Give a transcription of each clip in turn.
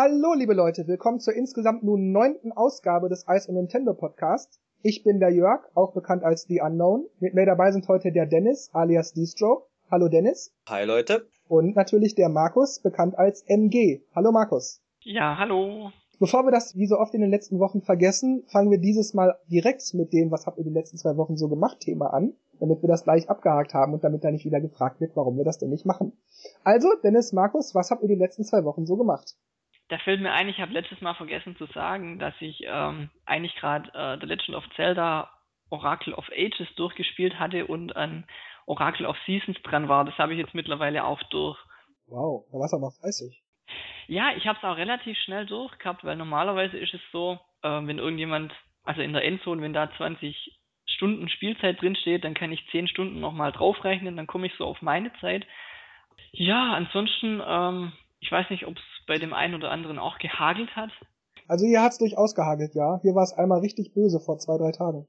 Hallo, liebe Leute, willkommen zur insgesamt nun neunten Ausgabe des Ice und Nintendo Podcasts. Ich bin der Jörg, auch bekannt als The Unknown. Mit mir dabei sind heute der Dennis, alias D-Stroke. Hallo Dennis. Hi Leute. Und natürlich der Markus, bekannt als MG. Hallo Markus. Ja, hallo. Bevor wir das wie so oft in den letzten Wochen vergessen, fangen wir dieses Mal direkt mit dem, was habt ihr die letzten zwei Wochen so gemacht, Thema an, damit wir das gleich abgehakt haben und damit da nicht wieder gefragt wird, warum wir das denn nicht machen. Also, Dennis, Markus, was habt ihr die letzten zwei Wochen so gemacht? Da fällt mir ein, ich habe letztes Mal vergessen zu sagen, dass ich ähm, eigentlich gerade äh, The Legend of Zelda Oracle of Ages durchgespielt hatte und an Oracle of Seasons dran war. Das habe ich jetzt mittlerweile auch durch. Wow, da warst du aber fleißig. Ja, ich habe es auch relativ schnell durchgehabt, weil normalerweise ist es so, äh, wenn irgendjemand, also in der Endzone, wenn da 20 Stunden Spielzeit drin steht, dann kann ich 10 Stunden nochmal draufrechnen, dann komme ich so auf meine Zeit. Ja, ansonsten, ähm, ich weiß nicht, ob es bei dem einen oder anderen auch gehagelt hat? Also hier hat's durchaus gehagelt, ja. Hier war es einmal richtig böse vor zwei, drei Tagen.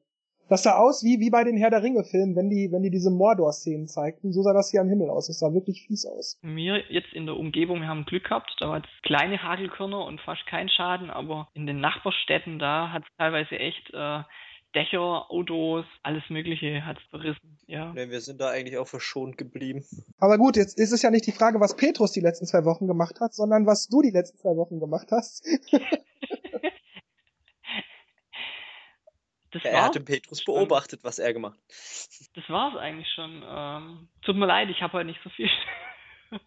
Das sah aus wie, wie bei den Herr der Ringe-Filmen, wenn die, wenn die diese Mordor-Szenen zeigten. So sah das hier am Himmel aus. Es sah wirklich fies aus. Mir jetzt in der Umgebung, wir haben Glück gehabt, da war jetzt kleine Hagelkörner und fast kein Schaden, aber in den Nachbarstädten da hat es teilweise echt äh, Dächer, Autos, alles Mögliche hat es verrissen, ja. Nee, wir sind da eigentlich auch verschont geblieben. Aber gut, jetzt ist es ja nicht die Frage, was Petrus die letzten zwei Wochen gemacht hat, sondern was du die letzten zwei Wochen gemacht hast. Das er hat den Petrus beobachtet, was er gemacht hat. Das war's eigentlich schon. Ähm, tut mir leid, ich habe heute nicht so viel.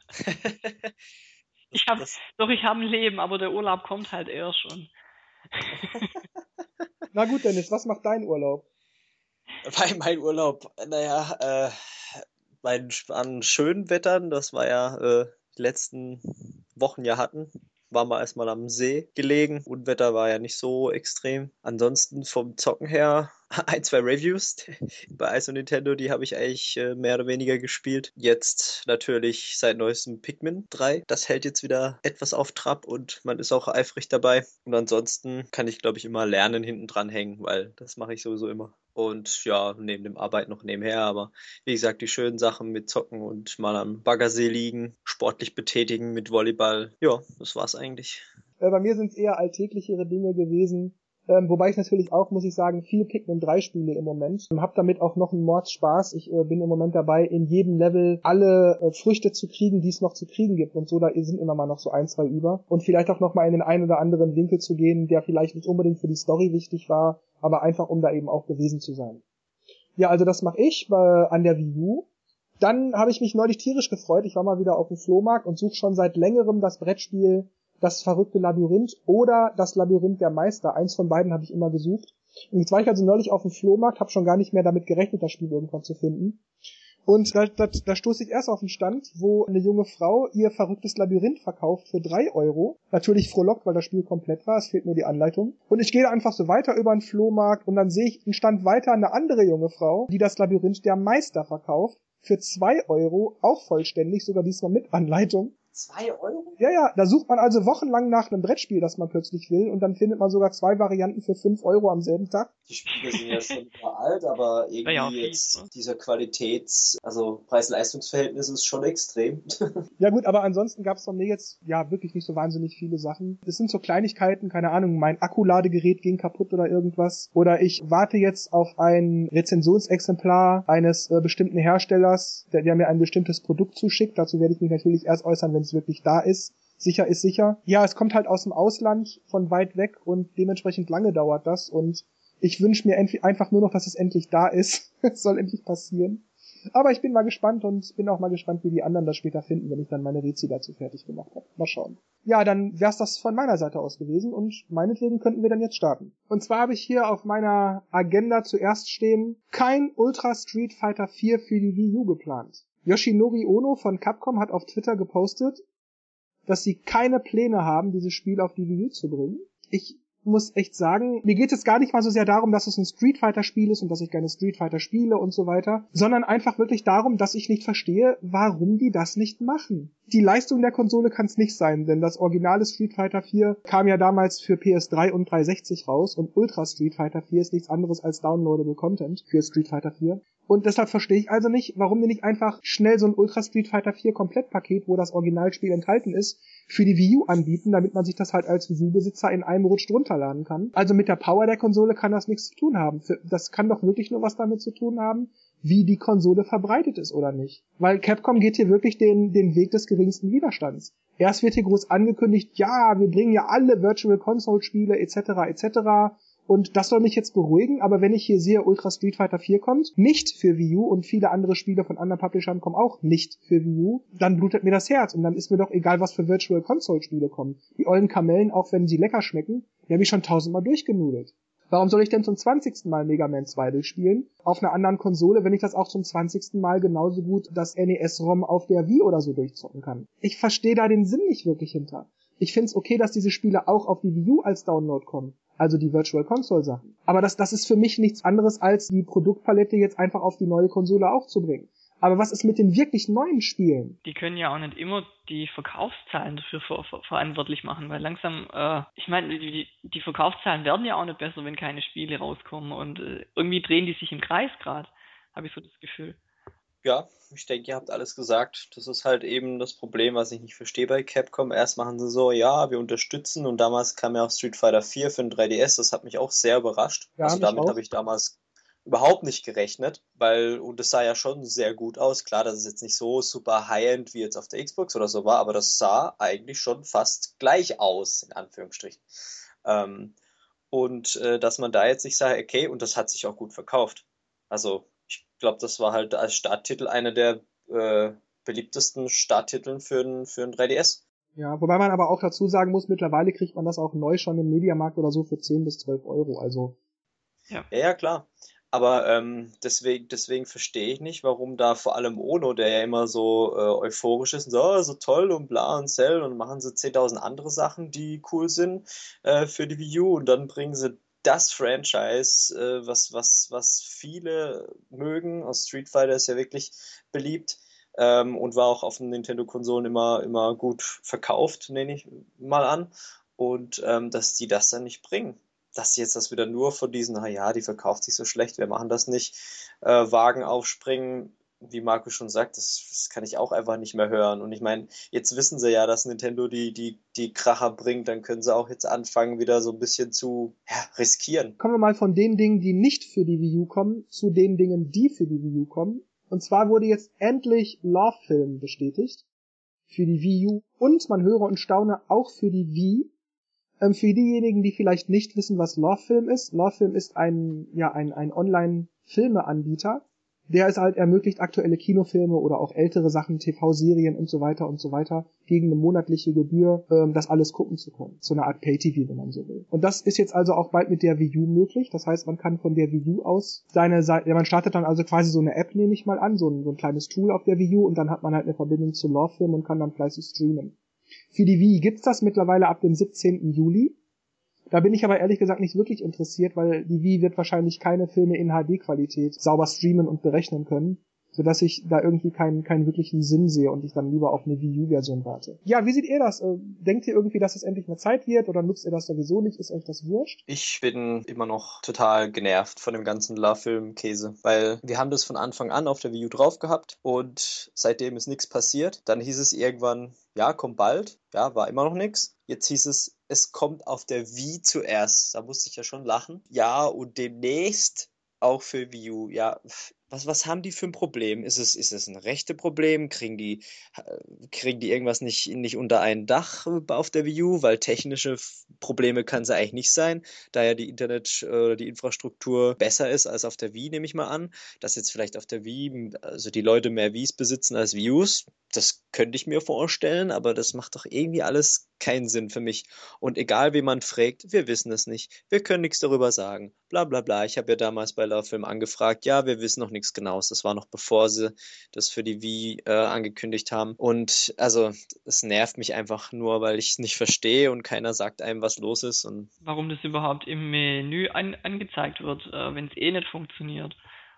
ich hab, doch, ich habe ein Leben, aber der Urlaub kommt halt eher schon. Na gut, Dennis, was macht dein Urlaub? Bei mein Urlaub, naja, äh, bei an schönen Wettern, das war ja äh, die letzten Wochen ja hatten, waren wir erstmal am See gelegen. Unwetter war ja nicht so extrem. Ansonsten vom Zocken her ein, zwei Reviews bei Ice und Nintendo, die habe ich eigentlich äh, mehr oder weniger gespielt. Jetzt natürlich seit neuestem Pikmin 3. Das hält jetzt wieder etwas auf Trab und man ist auch eifrig dabei. Und ansonsten kann ich, glaube ich, immer lernen hinten dran hängen, weil das mache ich sowieso immer. Und ja, neben dem Arbeit noch nebenher, aber wie gesagt, die schönen Sachen mit Zocken und mal am Baggersee liegen, sportlich betätigen mit Volleyball. Ja, das war's eigentlich. Äh, bei mir sind es eher alltäglichere Dinge gewesen. Ähm, wobei ich natürlich auch, muss ich sagen, viel Pikmin 3 spiele im Moment. Ähm, hab damit auch noch einen Mordspaß. Ich äh, bin im Moment dabei, in jedem Level alle äh, Früchte zu kriegen, die es noch zu kriegen gibt. Und so, da sind immer mal noch so ein, zwei über. Und vielleicht auch noch mal in den einen oder anderen Winkel zu gehen, der vielleicht nicht unbedingt für die Story wichtig war, aber einfach um da eben auch gewesen zu sein. Ja, also das mache ich äh, an der Wii U. Dann habe ich mich neulich tierisch gefreut. Ich war mal wieder auf dem Flohmarkt und suche schon seit längerem das Brettspiel das verrückte Labyrinth oder das Labyrinth der Meister. Eins von beiden habe ich immer gesucht. Und jetzt war ich also neulich auf dem Flohmarkt, habe schon gar nicht mehr damit gerechnet, das Spiel irgendwann zu finden. Und da, da, da stoße ich erst auf einen Stand, wo eine junge Frau ihr verrücktes Labyrinth verkauft für drei Euro. Natürlich frohlockt, weil das Spiel komplett war, es fehlt nur die Anleitung. Und ich gehe einfach so weiter über den Flohmarkt und dann sehe ich einen Stand weiter eine andere junge Frau, die das Labyrinth der Meister verkauft für zwei Euro, auch vollständig, sogar diesmal mit Anleitung. Zwei Euro? Ja, ja, da sucht man also wochenlang nach einem Brettspiel, das man plötzlich will, und dann findet man sogar zwei Varianten für fünf Euro am selben Tag. Die Spiele sind ja schon alt, aber irgendwie ja, jetzt ne? dieser Qualitäts-, also Preis-Leistungs-Verhältnis ist schon extrem. ja gut, aber ansonsten gab es von mir jetzt ja wirklich nicht so wahnsinnig viele Sachen. Das sind so Kleinigkeiten, keine Ahnung, mein Akkuladegerät ging kaputt oder irgendwas. Oder ich warte jetzt auf ein Rezensionsexemplar eines äh, bestimmten Herstellers, der, der mir ein bestimmtes Produkt zuschickt. Dazu werde ich mich natürlich erst äußern, wenn wenn es wirklich da ist. Sicher ist sicher. Ja, es kommt halt aus dem Ausland von weit weg und dementsprechend lange dauert das und ich wünsche mir einfach nur noch, dass es endlich da ist. es soll endlich passieren. Aber ich bin mal gespannt und bin auch mal gespannt, wie die anderen das später finden, wenn ich dann meine Rezi dazu fertig gemacht habe. Mal schauen. Ja, dann wär's das von meiner Seite aus gewesen und meinetwegen könnten wir dann jetzt starten. Und zwar habe ich hier auf meiner Agenda zuerst stehen, kein Ultra Street Fighter 4 für die Wii U geplant. Yoshinori Ono von Capcom hat auf Twitter gepostet, dass sie keine Pläne haben, dieses Spiel auf die Wii U zu bringen. Ich muss echt sagen, mir geht es gar nicht mal so sehr darum, dass es ein Street Fighter Spiel ist und dass ich gerne Street Fighter spiele und so weiter, sondern einfach wirklich darum, dass ich nicht verstehe, warum die das nicht machen. Die Leistung der Konsole kann es nicht sein, denn das originale Street Fighter 4 kam ja damals für PS3 und 360 raus und Ultra Street Fighter 4 ist nichts anderes als downloadable Content für Street Fighter 4. Und deshalb verstehe ich also nicht, warum die nicht einfach schnell so ein Ultra Street Fighter 4 Komplettpaket, wo das Originalspiel enthalten ist, für die Wii U anbieten, damit man sich das halt als Wii U-Besitzer in einem Rutsch runterladen kann. Also mit der Power der Konsole kann das nichts zu tun haben. Das kann doch wirklich nur was damit zu tun haben, wie die Konsole verbreitet ist oder nicht. Weil Capcom geht hier wirklich den, den Weg des geringsten Widerstands. Erst wird hier groß angekündigt, ja, wir bringen ja alle Virtual Console Spiele etc. etc. Und das soll mich jetzt beruhigen, aber wenn ich hier sehe, Ultra Street Fighter 4 kommt, nicht für Wii U und viele andere Spiele von anderen Publishern kommen auch nicht für Wii U, dann blutet mir das Herz und dann ist mir doch egal, was für Virtual Console Spiele kommen. Die ollen Kamellen, auch wenn sie lecker schmecken, die habe ich schon tausendmal durchgenudelt. Warum soll ich denn zum 20. Mal Mega Man 2 durchspielen? Auf einer anderen Konsole, wenn ich das auch zum 20. Mal genauso gut das NES-ROM auf der Wii oder so durchzocken kann. Ich verstehe da den Sinn nicht wirklich hinter. Ich find's okay, dass diese Spiele auch auf die Wii U als Download kommen. Also die Virtual Console Sachen. Aber das, das ist für mich nichts anderes als die Produktpalette jetzt einfach auf die neue Konsole auch zu bringen. Aber was ist mit den wirklich neuen Spielen? Die können ja auch nicht immer die Verkaufszahlen dafür ver ver verantwortlich machen, weil langsam, äh, ich meine, die, die, Verkaufszahlen werden ja auch nicht besser, wenn keine Spiele rauskommen und äh, irgendwie drehen die sich im Kreis gerade, habe ich so das Gefühl. Ja, ich denke, ihr habt alles gesagt. Das ist halt eben das Problem, was ich nicht verstehe bei Capcom. Erst machen sie so, ja, wir unterstützen und damals kam ja auch Street Fighter 4 für den 3DS. Das hat mich auch sehr überrascht. Ja, also damit habe ich damals überhaupt nicht gerechnet, weil, und es sah ja schon sehr gut aus. Klar, dass es jetzt nicht so super high-end wie jetzt auf der Xbox oder so war, aber das sah eigentlich schon fast gleich aus, in Anführungsstrichen. Ähm, und äh, dass man da jetzt nicht sagt, okay, und das hat sich auch gut verkauft. Also, ich glaube, das war halt als Starttitel einer der äh, beliebtesten Starttiteln für ein, für ein 3DS. Ja, wobei man aber auch dazu sagen muss, mittlerweile kriegt man das auch neu schon im Mediamarkt oder so für 10 bis 12 Euro. Also. Ja, ja klar. Aber ähm, deswegen, deswegen verstehe ich nicht, warum da vor allem Ono, der ja immer so äh, euphorisch ist und so, oh, so toll und bla und Cell und machen sie 10.000 andere Sachen, die cool sind äh, für die Wii U und dann bringen sie das Franchise, äh, was, was, was viele mögen. Also Street Fighter ist ja wirklich beliebt ähm, und war auch auf den Nintendo-Konsolen immer, immer gut verkauft, nehme ich mal an. Und ähm, dass die das dann nicht bringen dass jetzt das wieder nur von diesen, na ja, die verkauft sich so schlecht, wir machen das nicht, äh, Wagen aufspringen, wie Marco schon sagt, das, das, kann ich auch einfach nicht mehr hören. Und ich meine, jetzt wissen sie ja, dass Nintendo die, die, die Kracher bringt, dann können sie auch jetzt anfangen, wieder so ein bisschen zu ja, riskieren. Kommen wir mal von den Dingen, die nicht für die Wii U kommen, zu den Dingen, die für die Wii U kommen. Und zwar wurde jetzt endlich Love Film bestätigt. Für die Wii U und man höre und staune auch für die Wii. Ähm, für diejenigen, die vielleicht nicht wissen, was Lawfilm ist, Lawfilm ist ein, ja, ein, ein Online-Filmeanbieter, der es halt ermöglicht, aktuelle Kinofilme oder auch ältere Sachen, TV-Serien und so weiter und so weiter gegen eine monatliche Gebühr ähm, das alles gucken zu können. So eine Art Pay-TV, wenn man so will. Und das ist jetzt also auch bald mit der Wii U möglich. Das heißt, man kann von der Wii U aus seine Seite, man startet dann also quasi so eine App, nehme ich mal an, so ein, so ein kleines Tool auf der Wii U und dann hat man halt eine Verbindung zu Lawfilm und kann dann fleißig streamen. Für die Wii gibt's das mittlerweile ab dem 17. Juli. Da bin ich aber ehrlich gesagt nicht wirklich interessiert, weil die Wii wird wahrscheinlich keine Filme in HD-Qualität sauber streamen und berechnen können sodass ich da irgendwie keinen, keinen wirklichen Sinn sehe und ich dann lieber auf eine Wii U-Version warte. Ja, wie seht ihr das? Äh, denkt ihr irgendwie, dass es endlich mal Zeit wird oder nutzt ihr das sowieso nicht? Ist euch das wurscht? Ich bin immer noch total genervt von dem ganzen La-Film-Käse, weil wir haben das von Anfang an auf der Wii U drauf gehabt und seitdem ist nichts passiert. Dann hieß es irgendwann, ja, kommt bald. Ja, war immer noch nichts. Jetzt hieß es, es kommt auf der Wii zuerst. Da musste ich ja schon lachen. Ja, und demnächst auch für Wii U. Ja, was, was haben die für ein Problem? Ist es, ist es ein rechte Problem? Kriegen die, kriegen die irgendwas nicht, nicht unter ein Dach auf der Wii U? Weil technische Probleme kann es eigentlich nicht sein, da ja die Internet oder die Infrastruktur besser ist als auf der Wii, nehme ich mal an. Dass jetzt vielleicht auf der Wii, also die Leute mehr Wiis besitzen als Wii Us, das könnte ich mir vorstellen, aber das macht doch irgendwie alles keinen Sinn für mich. Und egal, wie man fragt, wir wissen es nicht. Wir können nichts darüber sagen. Bla bla bla. Ich habe ja damals bei Love Film angefragt, ja, wir wissen noch nichts Genaues. Das war noch bevor sie das für die Wii äh, angekündigt haben. Und also es nervt mich einfach nur, weil ich es nicht verstehe und keiner sagt einem, was los ist. Und Warum das überhaupt im Menü an angezeigt wird, äh, wenn es eh nicht funktioniert.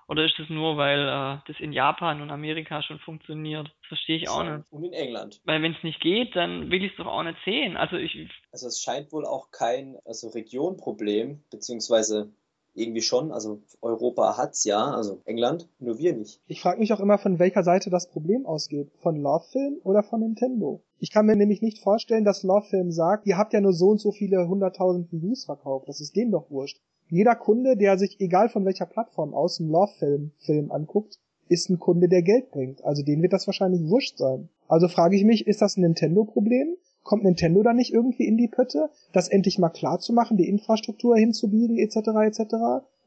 Oder ist es nur, weil äh, das in Japan und Amerika schon funktioniert? Das verstehe ich auch nicht. Und in England. Weil wenn es nicht geht, dann will ich es doch auch nicht sehen. Also ich. Also es scheint wohl auch kein also Regionproblem, beziehungsweise irgendwie schon. Also Europa hat's ja, also England, nur wir nicht. Ich frage mich auch immer, von welcher Seite das Problem ausgeht. Von Love Film oder von Nintendo? Ich kann mir nämlich nicht vorstellen, dass Love Film sagt, ihr habt ja nur so und so viele hunderttausend Views verkauft. Das ist denen doch wurscht. Jeder Kunde, der sich egal von welcher Plattform aus einen Love Film Film anguckt, ist ein Kunde, der Geld bringt. Also denen wird das wahrscheinlich wurscht sein. Also frage ich mich, ist das ein Nintendo-Problem? Kommt Nintendo da nicht irgendwie in die Pötte, das endlich mal klar zu machen, die Infrastruktur hinzubiegen, etc. etc.?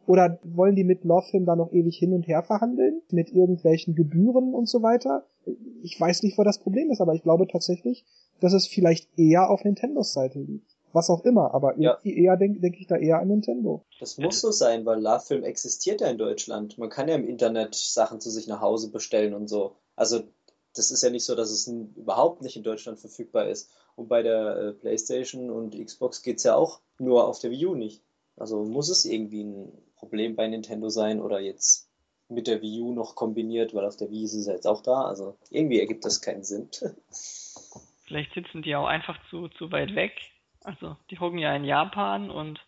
Oder wollen die mit Lovefilm da noch ewig hin und her verhandeln? Mit irgendwelchen Gebühren und so weiter? Ich weiß nicht, wo das Problem ist, aber ich glaube tatsächlich, dass es vielleicht eher auf Nintendos Seite liegt. Was auch immer, aber ja. eher denke denk ich da eher an Nintendo. Das muss so sein, weil Lovefilm existiert ja in Deutschland. Man kann ja im Internet Sachen zu sich nach Hause bestellen und so. Also das ist ja nicht so, dass es überhaupt nicht in Deutschland verfügbar ist. Und bei der äh, PlayStation und Xbox geht es ja auch nur auf der Wii U nicht. Also muss es irgendwie ein Problem bei Nintendo sein oder jetzt mit der Wii U noch kombiniert, weil auf der Wii ist es jetzt auch da. Also irgendwie ergibt das keinen Sinn. Vielleicht sitzen die auch einfach zu, zu weit weg. Also die hocken ja in Japan und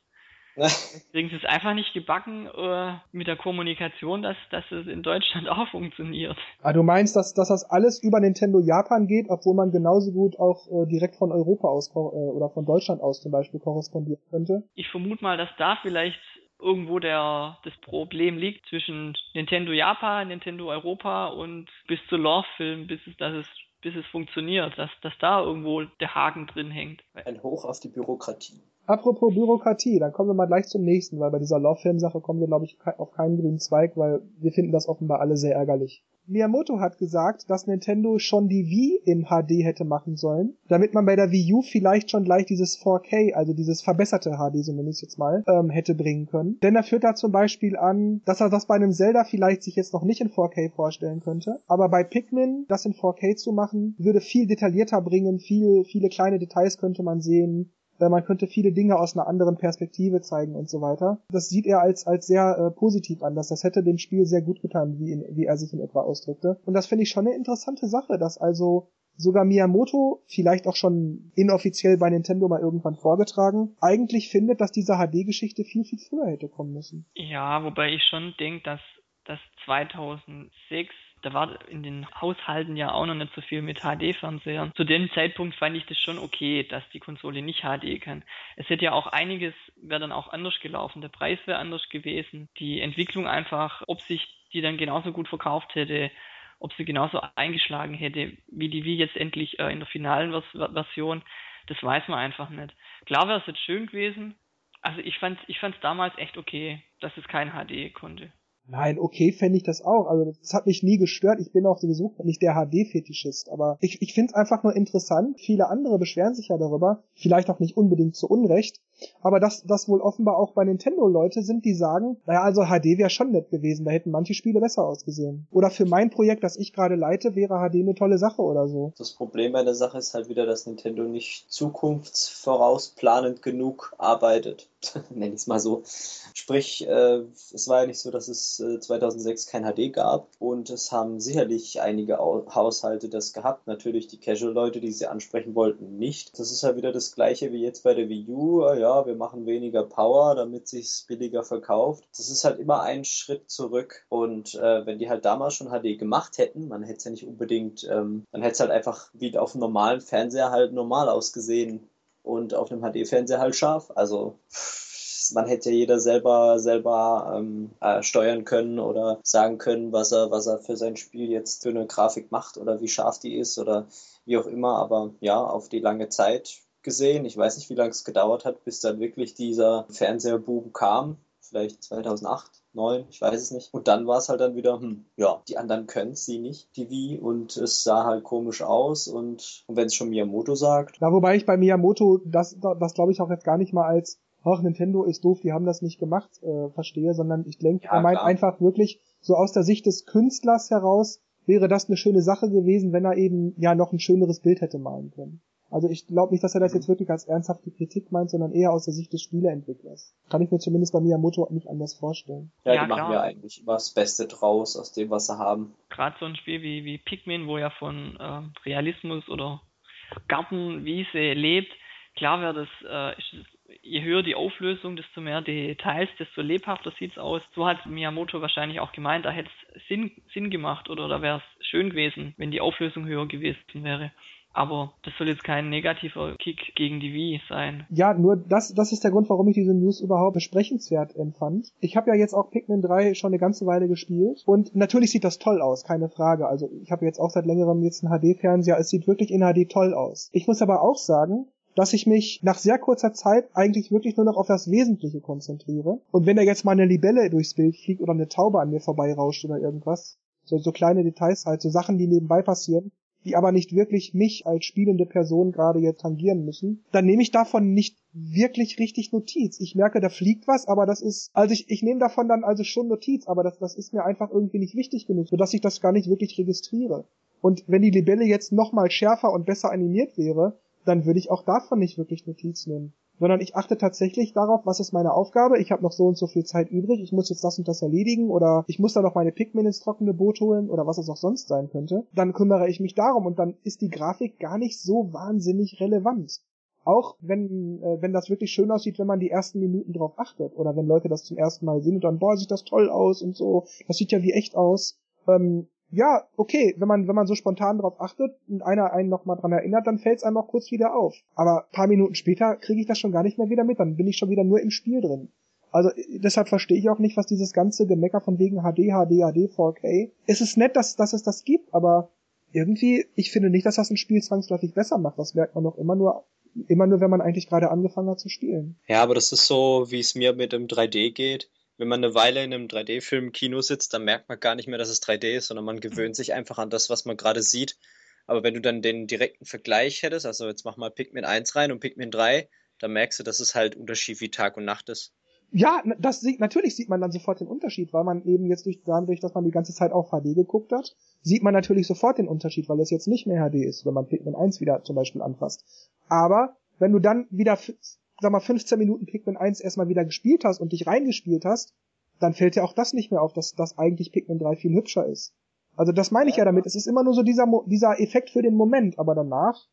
Kriegen es einfach nicht gebacken äh, mit der Kommunikation, dass, dass es in Deutschland auch funktioniert. Ah, du meinst, dass, dass das alles über Nintendo Japan geht, obwohl man genauso gut auch äh, direkt von Europa aus äh, oder von Deutschland aus zum Beispiel korrespondieren könnte? Ich vermute mal, dass da vielleicht irgendwo der, das Problem liegt zwischen Nintendo Japan, Nintendo Europa und bis zu Love Film, bis es, dass es bis es funktioniert, dass, dass da irgendwo der Haken drin hängt. Ein Hoch auf die Bürokratie. Apropos Bürokratie, dann kommen wir mal gleich zum nächsten, weil bei dieser Love-Film-Sache kommen wir, glaube ich, auf keinen grünen Zweig, weil wir finden das offenbar alle sehr ärgerlich. Miyamoto hat gesagt, dass Nintendo schon die Wii in HD hätte machen sollen, damit man bei der Wii U vielleicht schon gleich dieses 4K, also dieses verbesserte HD, so nenne ich es jetzt mal, ähm, hätte bringen können. Denn er führt da zum Beispiel an, dass er das bei einem Zelda vielleicht sich jetzt noch nicht in 4K vorstellen könnte, aber bei Pikmin das in 4K zu machen, würde viel detaillierter bringen, viel, viele kleine Details könnte man sehen, äh, man könnte viele Dinge aus einer anderen Perspektive zeigen und so weiter. Das sieht er als, als sehr äh, positiv an, dass das hätte dem Spiel sehr gut getan, wie, in, wie er sich in etwa ausdrückte. Und das finde ich schon eine interessante Sache, dass also sogar Miyamoto, vielleicht auch schon inoffiziell bei Nintendo mal irgendwann vorgetragen, eigentlich findet, dass diese HD-Geschichte viel, viel früher hätte kommen müssen. Ja, wobei ich schon denke, dass das 2006 da war in den Haushalten ja auch noch nicht so viel mit HD-Fernsehern. Zu dem Zeitpunkt fand ich das schon okay, dass die Konsole nicht HD kann. Es hätte ja auch einiges, wäre dann auch anders gelaufen. Der Preis wäre anders gewesen. Die Entwicklung einfach, ob sich die dann genauso gut verkauft hätte, ob sie genauso eingeschlagen hätte, wie die Wii jetzt endlich äh, in der finalen Vers Version, das weiß man einfach nicht. Klar wäre es jetzt schön gewesen. Also ich fand ich fand's damals echt okay, dass es kein HD konnte. Nein, okay fände ich das auch. Also das hat mich nie gestört. Ich bin auch sowieso nicht der HD-Fetischist. Aber ich, ich finde es einfach nur interessant. Viele andere beschweren sich ja darüber, vielleicht auch nicht unbedingt zu Unrecht, aber dass das wohl offenbar auch bei Nintendo Leute sind, die sagen, naja, also HD wäre schon nett gewesen, da hätten manche Spiele besser ausgesehen. Oder für mein Projekt, das ich gerade leite, wäre HD eine tolle Sache oder so. Das Problem bei der Sache ist halt wieder, dass Nintendo nicht zukunftsvorausplanend genug arbeitet. Nenn ich es mal so. Sprich, äh, es war ja nicht so, dass es äh, 2006 kein HD gab und es haben sicherlich einige Haushalte das gehabt. Natürlich die Casual-Leute, die sie ansprechen wollten, nicht. Das ist halt wieder das gleiche wie jetzt bei der Wii U. Ja, ja, wir machen weniger Power, damit sich's billiger verkauft. Das ist halt immer ein Schritt zurück. Und äh, wenn die halt damals schon HD gemacht hätten, man hätte es ja nicht unbedingt, ähm, man hätte es halt einfach wie auf einem normalen Fernseher halt normal ausgesehen und auf einem HD-Fernseher halt scharf. Also man hätte ja jeder selber selber ähm, äh, steuern können oder sagen können, was er was er für sein Spiel jetzt für eine Grafik macht oder wie scharf die ist oder wie auch immer. Aber ja, auf die lange Zeit gesehen. Ich weiß nicht, wie lange es gedauert hat, bis dann wirklich dieser Fernsehboom kam. Vielleicht 2008, 2009, ich weiß es nicht. Und dann war es halt dann wieder, hm, ja, die anderen können es, sie nicht, die Wii. Und es sah halt komisch aus. Und, und wenn es schon Miyamoto sagt. Na, wobei ich bei Miyamoto das, das glaube ich auch jetzt gar nicht mal als ach, Nintendo ist doof, die haben das nicht gemacht, äh, verstehe, sondern ich denke, ja, er meint klar. einfach wirklich so aus der Sicht des Künstlers heraus wäre das eine schöne Sache gewesen, wenn er eben ja noch ein schöneres Bild hätte malen können. Also ich glaube nicht, dass er das jetzt wirklich als ernsthafte Kritik meint, sondern eher aus der Sicht des Spieleentwicklers. Kann ich mir zumindest bei Miyamoto nicht anders vorstellen. Ja, ja die klar. machen ja eigentlich immer das Beste draus aus dem, was sie haben. Gerade so ein Spiel wie, wie Pikmin, wo ja von äh, Realismus oder Gartenwiese lebt, klar wäre das, äh, ist, je höher die Auflösung, desto mehr Details, desto lebhafter sieht es aus. So hat Miyamoto wahrscheinlich auch gemeint, da hätte es Sinn, Sinn gemacht oder da wäre es schön gewesen, wenn die Auflösung höher gewesen wäre. Aber das soll jetzt kein negativer Kick gegen die Wii sein. Ja, nur das, das ist der Grund, warum ich diese News überhaupt besprechenswert empfand. Ich habe ja jetzt auch Pikmin 3 schon eine ganze Weile gespielt und natürlich sieht das toll aus, keine Frage. Also ich habe jetzt auch seit längerem jetzt einen HD-Fernseher, es sieht wirklich in HD toll aus. Ich muss aber auch sagen, dass ich mich nach sehr kurzer Zeit eigentlich wirklich nur noch auf das Wesentliche konzentriere. Und wenn da jetzt mal eine Libelle durchs Bild fliegt oder eine Taube an mir vorbeirauscht oder irgendwas, so, so kleine Details halt, so Sachen, die nebenbei passieren, die aber nicht wirklich mich als spielende Person gerade jetzt tangieren müssen, dann nehme ich davon nicht wirklich richtig Notiz. Ich merke, da fliegt was, aber das ist, also ich, ich nehme davon dann also schon Notiz, aber das, das ist mir einfach irgendwie nicht wichtig genug, sodass ich das gar nicht wirklich registriere. Und wenn die Libelle jetzt nochmal schärfer und besser animiert wäre, dann würde ich auch davon nicht wirklich Notiz nehmen sondern ich achte tatsächlich darauf, was ist meine Aufgabe. Ich habe noch so und so viel Zeit übrig, ich muss jetzt das und das erledigen oder ich muss da noch meine Pikmin ins trockene Boot holen oder was es auch sonst sein könnte. Dann kümmere ich mich darum und dann ist die Grafik gar nicht so wahnsinnig relevant. Auch wenn, äh, wenn das wirklich schön aussieht, wenn man die ersten Minuten drauf achtet oder wenn Leute das zum ersten Mal sehen und dann, boah, sieht das toll aus und so, das sieht ja wie echt aus. Ähm, ja, okay, wenn man, wenn man so spontan darauf achtet und einer einen nochmal dran erinnert, dann fällt es einem auch kurz wieder auf. Aber paar Minuten später kriege ich das schon gar nicht mehr wieder mit, dann bin ich schon wieder nur im Spiel drin. Also deshalb verstehe ich auch nicht, was dieses ganze Gemecker von wegen HD, HD, HD, 4K. Es ist nett, dass, dass es das gibt, aber irgendwie, ich finde nicht, dass das ein Spiel zwangsläufig besser macht. Das merkt man doch immer nur, immer nur, wenn man eigentlich gerade angefangen hat zu spielen. Ja, aber das ist so, wie es mir mit dem 3D geht wenn man eine Weile in einem 3D-Film im Kino sitzt, dann merkt man gar nicht mehr, dass es 3D ist, sondern man gewöhnt sich einfach an das, was man gerade sieht. Aber wenn du dann den direkten Vergleich hättest, also jetzt mach mal Pikmin 1 rein und Pikmin 3, dann merkst du, dass es halt Unterschied wie Tag und Nacht ist. Ja, das sieht, natürlich sieht man dann sofort den Unterschied, weil man eben jetzt durch, dadurch, dass man die ganze Zeit auf HD geguckt hat, sieht man natürlich sofort den Unterschied, weil es jetzt nicht mehr HD ist, wenn man Pikmin 1 wieder zum Beispiel anfasst. Aber wenn du dann wieder sag mal, 15 Minuten Pikmin 1 erstmal wieder gespielt hast und dich reingespielt hast, dann fällt dir auch das nicht mehr auf, dass das eigentlich Pikmin 3 viel hübscher ist. Also das meine ich ja, ja damit. Es ist immer nur so dieser, dieser Effekt für den Moment, aber danach.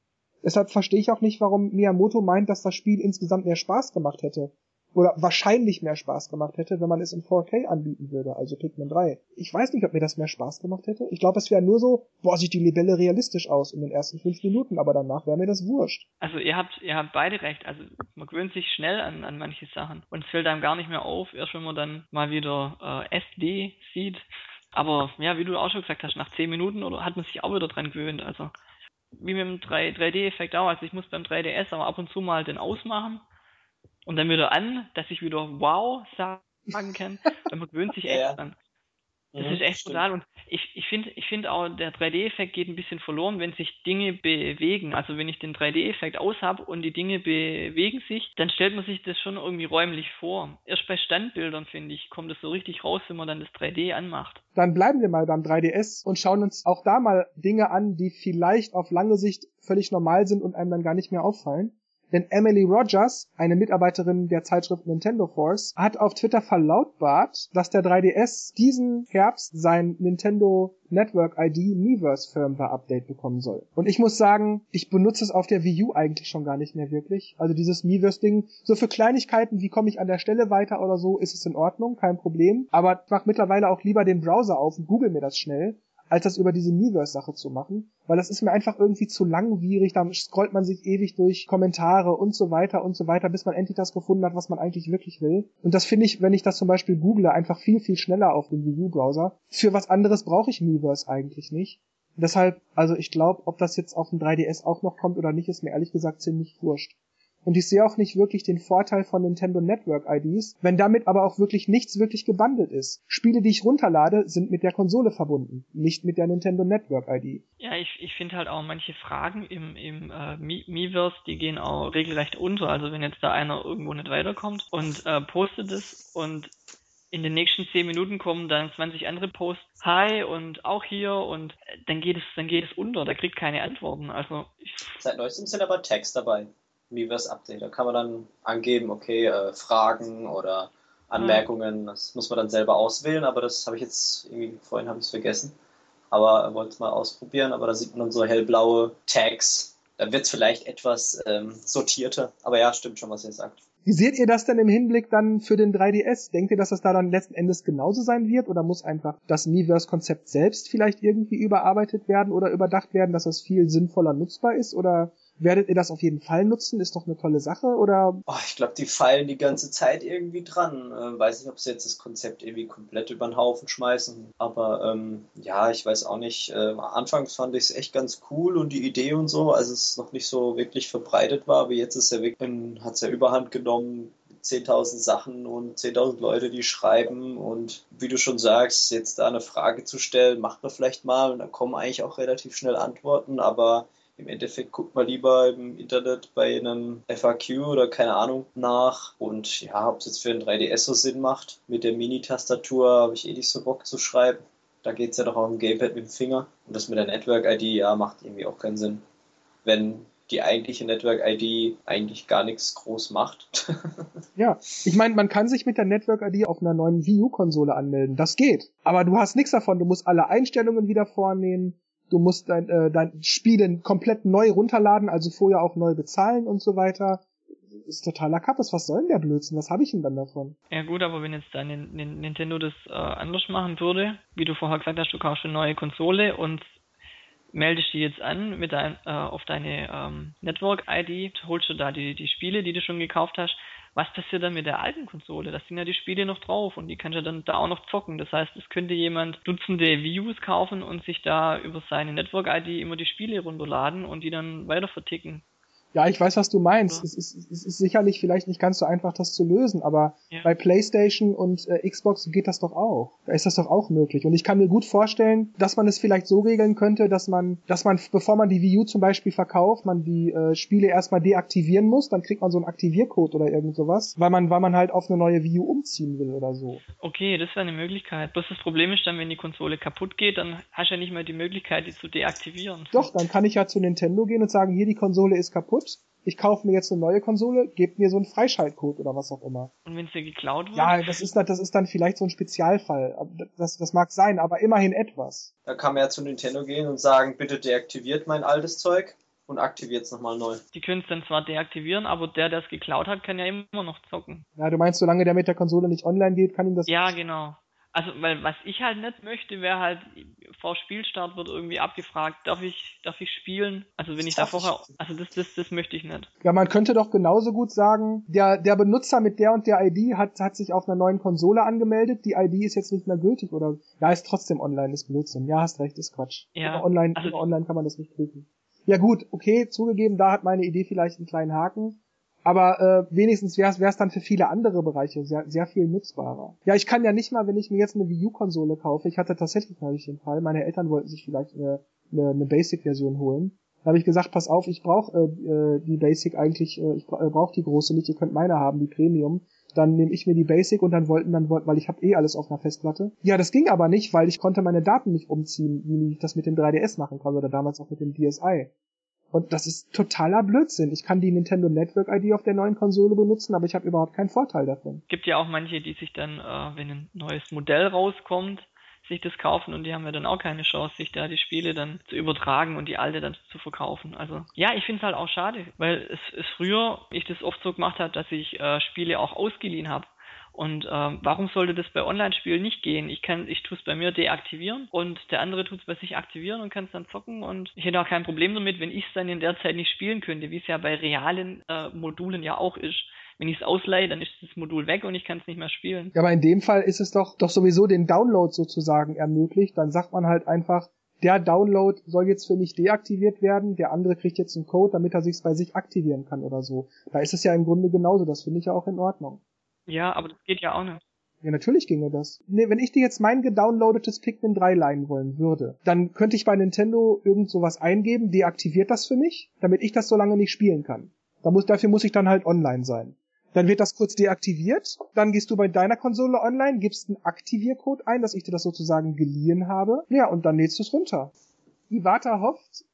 Deshalb verstehe ich auch nicht, warum Miyamoto meint, dass das Spiel insgesamt mehr Spaß gemacht hätte oder wahrscheinlich mehr Spaß gemacht hätte, wenn man es in 4K anbieten würde, also Pikmin 3. Ich weiß nicht, ob mir das mehr Spaß gemacht hätte. Ich glaube, es wäre nur so, boah, sieht die Libelle realistisch aus in den ersten fünf Minuten, aber danach wäre mir das wurscht. Also ihr habt, ihr habt beide recht. Also man gewöhnt sich schnell an, an manche Sachen und es fällt einem gar nicht mehr auf, erst wenn man dann mal wieder äh, SD sieht. Aber ja, wie du auch schon gesagt hast, nach zehn Minuten oder hat man sich auch wieder dran gewöhnt. Also wie mit dem 3, 3D-Effekt auch. Also ich muss beim 3DS aber ab und zu mal den ausmachen und dann wieder an, dass ich wieder wow sagen kann. man gewöhnt sich echt ja. dran. Das mhm, ist echt stimmt. brutal. Und ich, ich finde ich finde auch, der 3D-Effekt geht ein bisschen verloren, wenn sich Dinge bewegen. Also wenn ich den 3D-Effekt aus habe und die Dinge bewegen sich, dann stellt man sich das schon irgendwie räumlich vor. Erst bei Standbildern, finde ich, kommt es so richtig raus, wenn man dann das 3D anmacht. Dann bleiben wir mal beim 3DS und schauen uns auch da mal Dinge an, die vielleicht auf lange Sicht völlig normal sind und einem dann gar nicht mehr auffallen. Denn Emily Rogers, eine Mitarbeiterin der Zeitschrift Nintendo Force, hat auf Twitter verlautbart, dass der 3DS diesen Herbst sein Nintendo Network ID Miiverse Firmware Update bekommen soll. Und ich muss sagen, ich benutze es auf der Wii U eigentlich schon gar nicht mehr wirklich. Also dieses Miiverse Ding, so für Kleinigkeiten, wie komme ich an der Stelle weiter oder so, ist es in Ordnung, kein Problem. Aber ich mache mittlerweile auch lieber den Browser auf und google mir das schnell, als das über diese Miiverse-Sache zu machen, weil das ist mir einfach irgendwie zu langwierig, da scrollt man sich ewig durch Kommentare und so weiter und so weiter, bis man endlich das gefunden hat, was man eigentlich wirklich will. Und das finde ich, wenn ich das zum Beispiel google, einfach viel, viel schneller auf dem Review-Browser. Für was anderes brauche ich Miiverse eigentlich nicht. deshalb, also ich glaube, ob das jetzt auf dem 3DS auch noch kommt oder nicht, ist mir ehrlich gesagt ziemlich wurscht. Und ich sehe auch nicht wirklich den Vorteil von Nintendo Network IDs, wenn damit aber auch wirklich nichts wirklich gebundelt ist. Spiele, die ich runterlade, sind mit der Konsole verbunden, nicht mit der Nintendo Network ID. Ja, ich, ich finde halt auch manche Fragen im, im äh, Miiverse, die gehen auch regelrecht unter. Also wenn jetzt da einer irgendwo nicht weiterkommt und äh, postet es und in den nächsten zehn Minuten kommen dann 20 andere Posts, hi und auch hier und äh, dann geht es, dann geht es unter, da kriegt keine Antworten. Also Seit neuestem sind aber Tags dabei. Miiverse Update. Da kann man dann angeben, okay, äh, Fragen oder Anmerkungen, mhm. das muss man dann selber auswählen, aber das habe ich jetzt irgendwie, vorhin habe ich es vergessen. Aber wollte es mal ausprobieren, aber da sieht man dann so hellblaue Tags dann wird es vielleicht etwas ähm, sortierter. Aber ja, stimmt schon, was ihr sagt. Wie seht ihr das denn im Hinblick dann für den 3DS? Denkt ihr, dass das da dann letzten Endes genauso sein wird? Oder muss einfach das Miiverse-Konzept selbst vielleicht irgendwie überarbeitet werden oder überdacht werden, dass das viel sinnvoller nutzbar ist? Oder Werdet ihr das auf jeden Fall nutzen? Ist doch eine tolle Sache, oder? Oh, ich glaube, die feilen die ganze Zeit irgendwie dran. Äh, weiß nicht, ob sie jetzt das Konzept irgendwie komplett über den Haufen schmeißen. Aber ähm, ja, ich weiß auch nicht. Äh, anfangs fand ich es echt ganz cool und die Idee und so, als es noch nicht so wirklich verbreitet war. Aber jetzt ist ja wirklich, hat es ja überhand genommen. 10.000 Sachen und 10.000 Leute, die schreiben und wie du schon sagst, jetzt da eine Frage zu stellen, macht man vielleicht mal und dann kommen eigentlich auch relativ schnell Antworten, aber im Endeffekt guckt man lieber im Internet bei einem FAQ oder keine Ahnung nach. Und ja, ob es jetzt für ein 3DS so Sinn macht, mit der Mini-Tastatur habe ich eh nicht so Bock zu schreiben. Da geht es ja doch auch im Gamepad mit dem Finger. Und das mit der Network-ID, ja, macht irgendwie auch keinen Sinn. Wenn die eigentliche Network-ID eigentlich gar nichts groß macht. ja, ich meine, man kann sich mit der Network-ID auf einer neuen Wii U-Konsole anmelden. Das geht. Aber du hast nichts davon. Du musst alle Einstellungen wieder vornehmen du musst dein, äh, dein Spiel komplett neu runterladen, also vorher auch neu bezahlen und so weiter. Ist totaler Kappes. Was soll denn der Blödsinn? Was habe ich denn dann davon? Ja gut, aber wenn jetzt dein Nintendo das äh, anders machen würde, wie du vorher gesagt hast, du kaufst eine neue Konsole und meldest die jetzt an mit dein, äh, auf deine ähm, Network-ID, holst du da die, die Spiele, die du schon gekauft hast, was passiert dann mit der alten Konsole? Da sind ja die Spiele noch drauf und die kannst du dann da auch noch zocken. Das heißt, es könnte jemand Dutzende Views kaufen und sich da über seine Network-ID immer die Spiele runterladen und die dann weiter verticken. Ja, ich weiß, was du meinst. Es, ist, es ist sicherlich vielleicht nicht ganz so einfach, das zu lösen, aber ja. bei PlayStation und äh, Xbox geht das doch auch. Da ist das doch auch möglich. Und ich kann mir gut vorstellen, dass man es vielleicht so regeln könnte, dass man, dass man, bevor man die Wii U zum Beispiel verkauft, man die äh, Spiele erstmal deaktivieren muss, dann kriegt man so einen Aktiviercode oder irgend sowas, weil man, weil man halt auf eine neue Wii U umziehen will oder so. Okay, das wäre eine Möglichkeit. Bloß das Problem ist dann, wenn die Konsole kaputt geht, dann hast du ja nicht mehr die Möglichkeit, die zu deaktivieren. Doch, dann kann ich ja zu Nintendo gehen und sagen, hier die Konsole ist kaputt ich kaufe mir jetzt eine neue Konsole, gebt mir so einen Freischaltcode oder was auch immer. Und wenn sie geklaut wird? Ja, das ist, das ist dann vielleicht so ein Spezialfall. Das, das mag sein, aber immerhin etwas. Da kann man ja zu Nintendo gehen und sagen, bitte deaktiviert mein altes Zeug und aktiviert es nochmal neu. Die können es dann zwar deaktivieren, aber der, der es geklaut hat, kann ja immer noch zocken. Ja, du meinst, solange der mit der Konsole nicht online geht, kann ihm das... Ja, genau. Also, weil was ich halt nicht möchte, wäre halt, vor Spielstart wird irgendwie abgefragt, darf ich, darf ich spielen? Also wenn ich da vorher, also das, das, das möchte ich nicht. Ja, man könnte doch genauso gut sagen, der, der Benutzer mit der und der ID hat, hat sich auf einer neuen Konsole angemeldet, die ID ist jetzt nicht mehr gültig oder, ja, ist trotzdem online, ist Blödsinn. Ja, hast recht, ist Quatsch. Ja. Aber online, also, online kann man das nicht prüfen. Ja gut, okay, zugegeben, da hat meine Idee vielleicht einen kleinen Haken. Aber äh, wenigstens wäre es dann für viele andere Bereiche sehr, sehr viel nutzbarer. Ja, ich kann ja nicht mal, wenn ich mir jetzt eine Wii U-Konsole kaufe, ich hatte tatsächlich neulich den Fall, meine Eltern wollten sich vielleicht eine, eine, eine Basic-Version holen. Da habe ich gesagt, pass auf, ich brauche äh, äh, die Basic eigentlich, äh, ich äh, brauche die große nicht, ihr könnt meine haben, die Premium. Dann nehme ich mir die Basic und dann wollten dann wollten, weil ich habe eh alles auf einer Festplatte. Ja, das ging aber nicht, weil ich konnte meine Daten nicht umziehen, wie ich das mit dem 3DS machen kann oder damals auch mit dem DSi. Und das ist totaler Blödsinn. Ich kann die Nintendo Network ID auf der neuen Konsole benutzen, aber ich habe überhaupt keinen Vorteil davon. Gibt ja auch manche, die sich dann, äh, wenn ein neues Modell rauskommt, sich das kaufen und die haben ja dann auch keine Chance, sich da die Spiele dann zu übertragen und die alte dann zu verkaufen. Also ja, ich finde es halt auch schade, weil es ist früher ich das oft so gemacht habe, dass ich äh, Spiele auch ausgeliehen habe und ähm, warum sollte das bei Online-Spielen nicht gehen? Ich kann, ich tue es bei mir deaktivieren und der andere tut es bei sich aktivieren und kann es dann zocken und ich hätte auch kein Problem damit, wenn ich es dann in der Zeit nicht spielen könnte, wie es ja bei realen äh, Modulen ja auch ist. Wenn ich es ausleihe, dann ist das Modul weg und ich kann es nicht mehr spielen. Ja, aber in dem Fall ist es doch, doch sowieso den Download sozusagen ermöglicht. Dann sagt man halt einfach, der Download soll jetzt für mich deaktiviert werden, der andere kriegt jetzt einen Code, damit er sich bei sich aktivieren kann oder so. Da ist es ja im Grunde genauso, das finde ich ja auch in Ordnung. Ja, aber das geht ja auch nicht. Ja, natürlich ginge das. Nee, wenn ich dir jetzt mein gedownloadetes Pikmin 3 leihen wollen würde, dann könnte ich bei Nintendo irgend sowas eingeben, deaktiviert das für mich, damit ich das so lange nicht spielen kann. Da muss, dafür muss ich dann halt online sein. Dann wird das kurz deaktiviert, dann gehst du bei deiner Konsole online, gibst einen Aktiviercode ein, dass ich dir das sozusagen geliehen habe, ja, und dann lädst du es runter. Iwata hofft,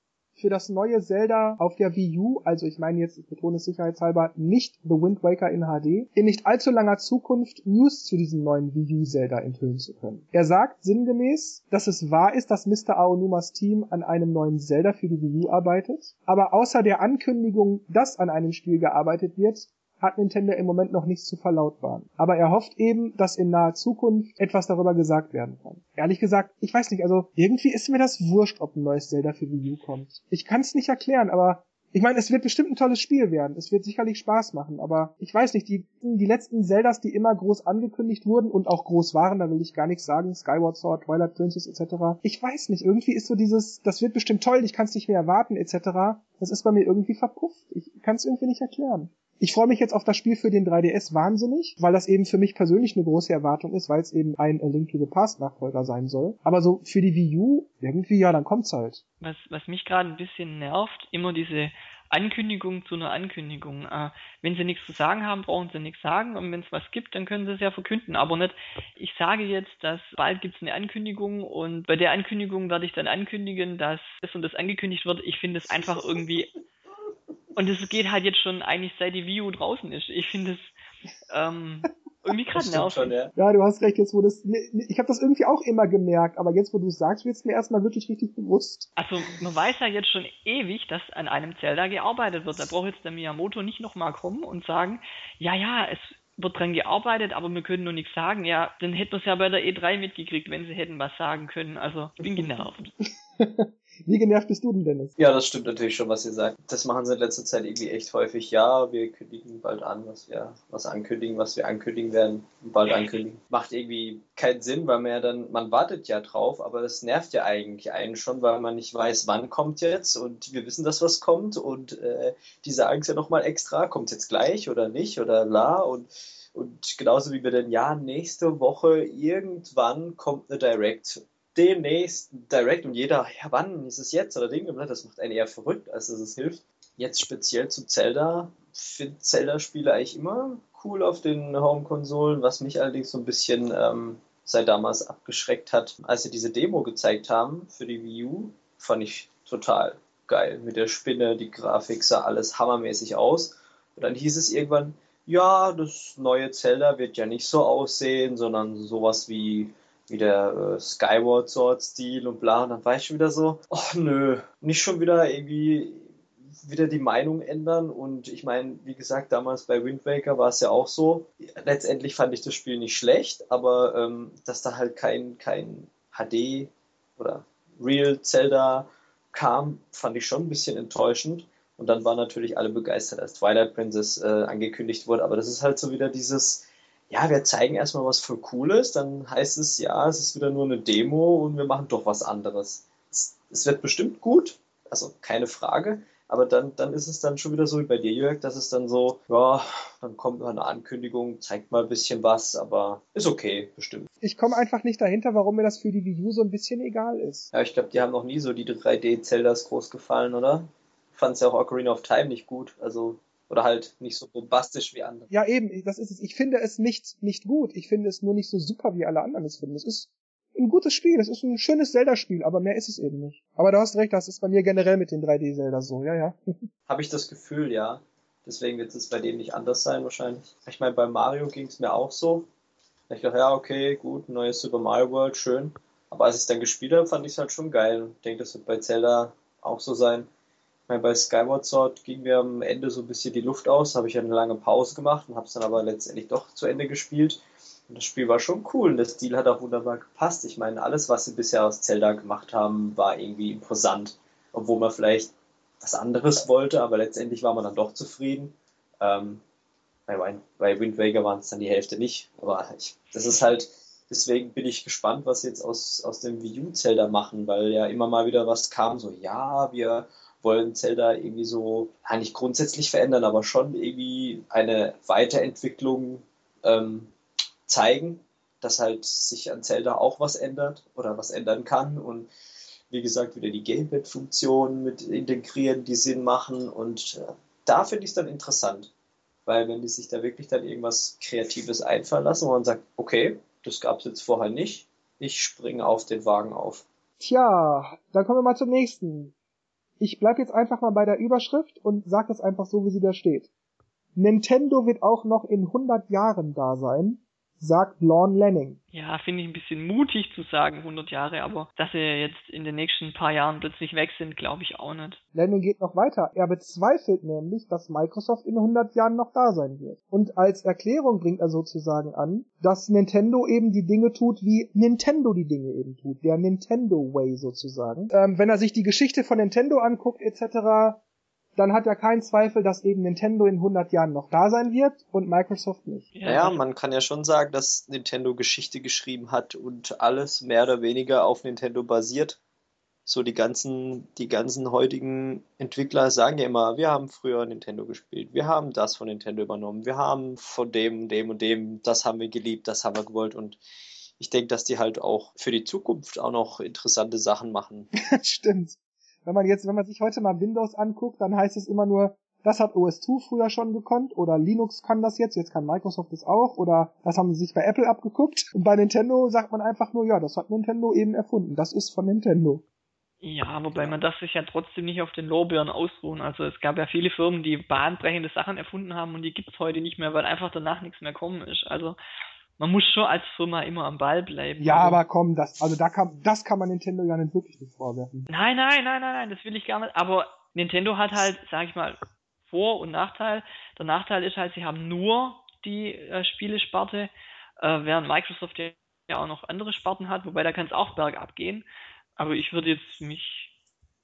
für das neue Zelda auf der Wii U, also ich meine jetzt, ich betone es sicherheitshalber, nicht The Wind Waker in HD, in nicht allzu langer Zukunft News zu diesem neuen Wii U Zelda enthüllen zu können. Er sagt sinngemäß, dass es wahr ist, dass Mr. Aonumas Team an einem neuen Zelda für die Wii U arbeitet, aber außer der Ankündigung, dass an einem Spiel gearbeitet wird, hat Nintendo im Moment noch nichts zu verlautbaren. Aber er hofft eben, dass in naher Zukunft etwas darüber gesagt werden kann. Ehrlich gesagt, ich weiß nicht, also irgendwie ist mir das wurscht, ob ein neues Zelda für Wii U kommt. Ich kann es nicht erklären, aber ich meine, es wird bestimmt ein tolles Spiel werden. Es wird sicherlich Spaß machen, aber ich weiß nicht, die, die letzten Zeldas, die immer groß angekündigt wurden und auch groß waren, da will ich gar nichts sagen, Skyward Sword, Twilight Princess etc. Ich weiß nicht, irgendwie ist so dieses, das wird bestimmt toll, ich kann es nicht mehr erwarten etc. Das ist bei mir irgendwie verpufft. Ich kann es irgendwie nicht erklären. Ich freue mich jetzt auf das Spiel für den 3DS wahnsinnig, weil das eben für mich persönlich eine große Erwartung ist, weil es eben ein Link to the Past Nachfolger sein soll. Aber so für die Wii U, irgendwie, ja, dann kommt's halt. Was, was mich gerade ein bisschen nervt, immer diese Ankündigung zu einer Ankündigung. Äh, wenn sie nichts zu sagen haben, brauchen sie nichts sagen und wenn es was gibt, dann können sie es ja verkünden. Aber nicht, ich sage jetzt, dass bald gibt es eine Ankündigung und bei der Ankündigung werde ich dann ankündigen, dass das und das angekündigt wird. Ich finde es einfach irgendwie und es geht halt jetzt schon eigentlich seit die Wii draußen ist. Ich finde es ähm, irgendwie gerade nervig. Schon, ja. ja, du hast recht, jetzt wo das. Ich habe das irgendwie auch immer gemerkt, aber jetzt wo du es sagst, wird es mir erstmal wirklich richtig bewusst. Also man weiß ja jetzt schon ewig, dass an einem Zelda gearbeitet wird. Da braucht jetzt der Miyamoto nicht nochmal kommen und sagen, ja, ja, es wird dran gearbeitet, aber wir können nur nichts sagen. Ja, dann hätten wir es ja bei der E3 mitgekriegt, wenn sie hätten was sagen können. Also ich bin genervt. Wie genervt bist du denn, Dennis? Ja, das stimmt natürlich schon, was ihr sagt. Das machen sie in letzter Zeit irgendwie echt häufig. Ja, wir kündigen bald an, was wir was ankündigen, was wir ankündigen werden, bald ankündigen. Macht irgendwie keinen Sinn, weil man ja dann, man wartet ja drauf, aber das nervt ja eigentlich einen schon, weil man nicht weiß, wann kommt jetzt und wir wissen, dass was kommt und äh, die sagen es ja nochmal extra, kommt jetzt gleich oder nicht oder la und und genauso wie wir dann, ja, nächste Woche irgendwann kommt eine Direct demnächst direkt und jeder, ja, wann ist es jetzt oder Ding, das macht einen eher verrückt, als dass es hilft. Jetzt speziell zu Zelda, finde Zelda-Spiele eigentlich immer cool auf den Home-Konsolen, was mich allerdings so ein bisschen ähm, seit damals abgeschreckt hat, als sie diese Demo gezeigt haben für die Wii U, fand ich total geil. Mit der Spinne, die Grafik sah alles hammermäßig aus. Und dann hieß es irgendwann, ja, das neue Zelda wird ja nicht so aussehen, sondern sowas wie wie der äh, Skyward Sword Stil und bla. Und dann war ich schon wieder so, ach nö, nicht schon wieder irgendwie wieder die Meinung ändern. Und ich meine, wie gesagt, damals bei Wind Waker war es ja auch so. Letztendlich fand ich das Spiel nicht schlecht, aber ähm, dass da halt kein, kein HD oder Real Zelda kam, fand ich schon ein bisschen enttäuschend. Und dann waren natürlich alle begeistert, als Twilight Princess äh, angekündigt wurde. Aber das ist halt so wieder dieses, ja, wir zeigen erstmal was für Cooles, dann heißt es, ja, es ist wieder nur eine Demo und wir machen doch was anderes. Es, es wird bestimmt gut, also keine Frage, aber dann, dann ist es dann schon wieder so wie bei dir, Jörg, dass es dann so, ja, dann kommt mal eine Ankündigung, zeigt mal ein bisschen was, aber ist okay, bestimmt. Ich komme einfach nicht dahinter, warum mir das für die Wii U so ein bisschen egal ist. Ja, ich glaube, die haben noch nie so die 3D-Zeldas groß gefallen, oder? Fand es ja auch Ocarina of Time nicht gut, also oder halt nicht so bombastisch wie andere. Ja, eben, das ist es. Ich finde es nicht, nicht gut. Ich finde es nur nicht so super, wie alle anderen es finden. Es ist ein gutes Spiel. Es ist ein schönes Zelda-Spiel, aber mehr ist es eben nicht. Aber du hast recht, das ist bei mir generell mit den 3D-Zelda so, ja, ja. Habe ich das Gefühl, ja. Deswegen wird es bei dem nicht anders sein wahrscheinlich. Ich meine, bei Mario ging es mir auch so. Ich dachte, ja, okay, gut, neues Super Mario World, schön. Aber als ich es dann gespielt habe, fand ich es halt schon geil. Ich denke, das wird bei Zelda auch so sein bei Skyward Sword ging mir am Ende so ein bisschen die Luft aus, habe ich eine lange Pause gemacht und habe es dann aber letztendlich doch zu Ende gespielt. Und das Spiel war schon cool der Stil hat auch wunderbar gepasst. Ich meine, alles, was sie bisher aus Zelda gemacht haben, war irgendwie imposant. Obwohl man vielleicht was anderes wollte, aber letztendlich war man dann doch zufrieden. Ähm, bei, bei Wind Waker waren es dann die Hälfte nicht. Aber ich, das ist halt, deswegen bin ich gespannt, was sie jetzt aus, aus dem Wii U Zelda machen, weil ja immer mal wieder was kam, so, ja, wir wollen Zelda irgendwie so, nicht grundsätzlich verändern, aber schon irgendwie eine Weiterentwicklung ähm, zeigen, dass halt sich an Zelda auch was ändert oder was ändern kann und wie gesagt wieder die Gamepad-Funktionen mit integrieren, die Sinn machen und äh, da finde ich es dann interessant, weil wenn die sich da wirklich dann irgendwas Kreatives einfallen lassen und man sagt, okay, das gab es jetzt vorher nicht, ich springe auf den Wagen auf. Tja, dann kommen wir mal zum nächsten. Ich bleib jetzt einfach mal bei der Überschrift und sag es einfach so, wie sie da steht. Nintendo wird auch noch in 100 Jahren da sein sagt Lorne Lanning. Ja, finde ich ein bisschen mutig zu sagen, 100 Jahre, aber dass sie jetzt in den nächsten paar Jahren plötzlich weg sind, glaube ich auch nicht. Lanning geht noch weiter. Er bezweifelt nämlich, dass Microsoft in 100 Jahren noch da sein wird. Und als Erklärung bringt er sozusagen an, dass Nintendo eben die Dinge tut, wie Nintendo die Dinge eben tut. Der Nintendo Way sozusagen. Ähm, wenn er sich die Geschichte von Nintendo anguckt etc., dann hat er keinen Zweifel, dass eben Nintendo in 100 Jahren noch da sein wird und Microsoft nicht. Ja, ja, man kann ja schon sagen, dass Nintendo Geschichte geschrieben hat und alles mehr oder weniger auf Nintendo basiert. So die ganzen, die ganzen heutigen Entwickler sagen ja immer, wir haben früher Nintendo gespielt, wir haben das von Nintendo übernommen, wir haben von dem, dem und dem, das haben wir geliebt, das haben wir gewollt und ich denke, dass die halt auch für die Zukunft auch noch interessante Sachen machen. Stimmt. Wenn man jetzt, wenn man sich heute mal Windows anguckt, dann heißt es immer nur, das hat OS2 früher schon gekonnt oder Linux kann das jetzt, jetzt kann Microsoft das auch oder das haben sie sich bei Apple abgeguckt. Und bei Nintendo sagt man einfach nur, ja, das hat Nintendo eben erfunden. Das ist von Nintendo. Ja, wobei man das sich ja trotzdem nicht auf den Lorbeeren ausruhen. Also es gab ja viele Firmen, die bahnbrechende Sachen erfunden haben und die gibt's heute nicht mehr, weil einfach danach nichts mehr kommen ist. Also man muss schon als Firma immer am Ball bleiben. Ja, also, aber komm, das, also da kann, das kann man Nintendo ja nicht wirklich nicht vorwerfen. Nein, nein, nein, nein, nein, das will ich gar nicht. Aber Nintendo hat halt, sag ich mal, Vor- und Nachteil. Der Nachteil ist halt, sie haben nur die äh, Spielesparte, äh, während Microsoft ja auch noch andere Sparten hat, wobei da kann es auch bergab gehen. Aber ich würde jetzt mich,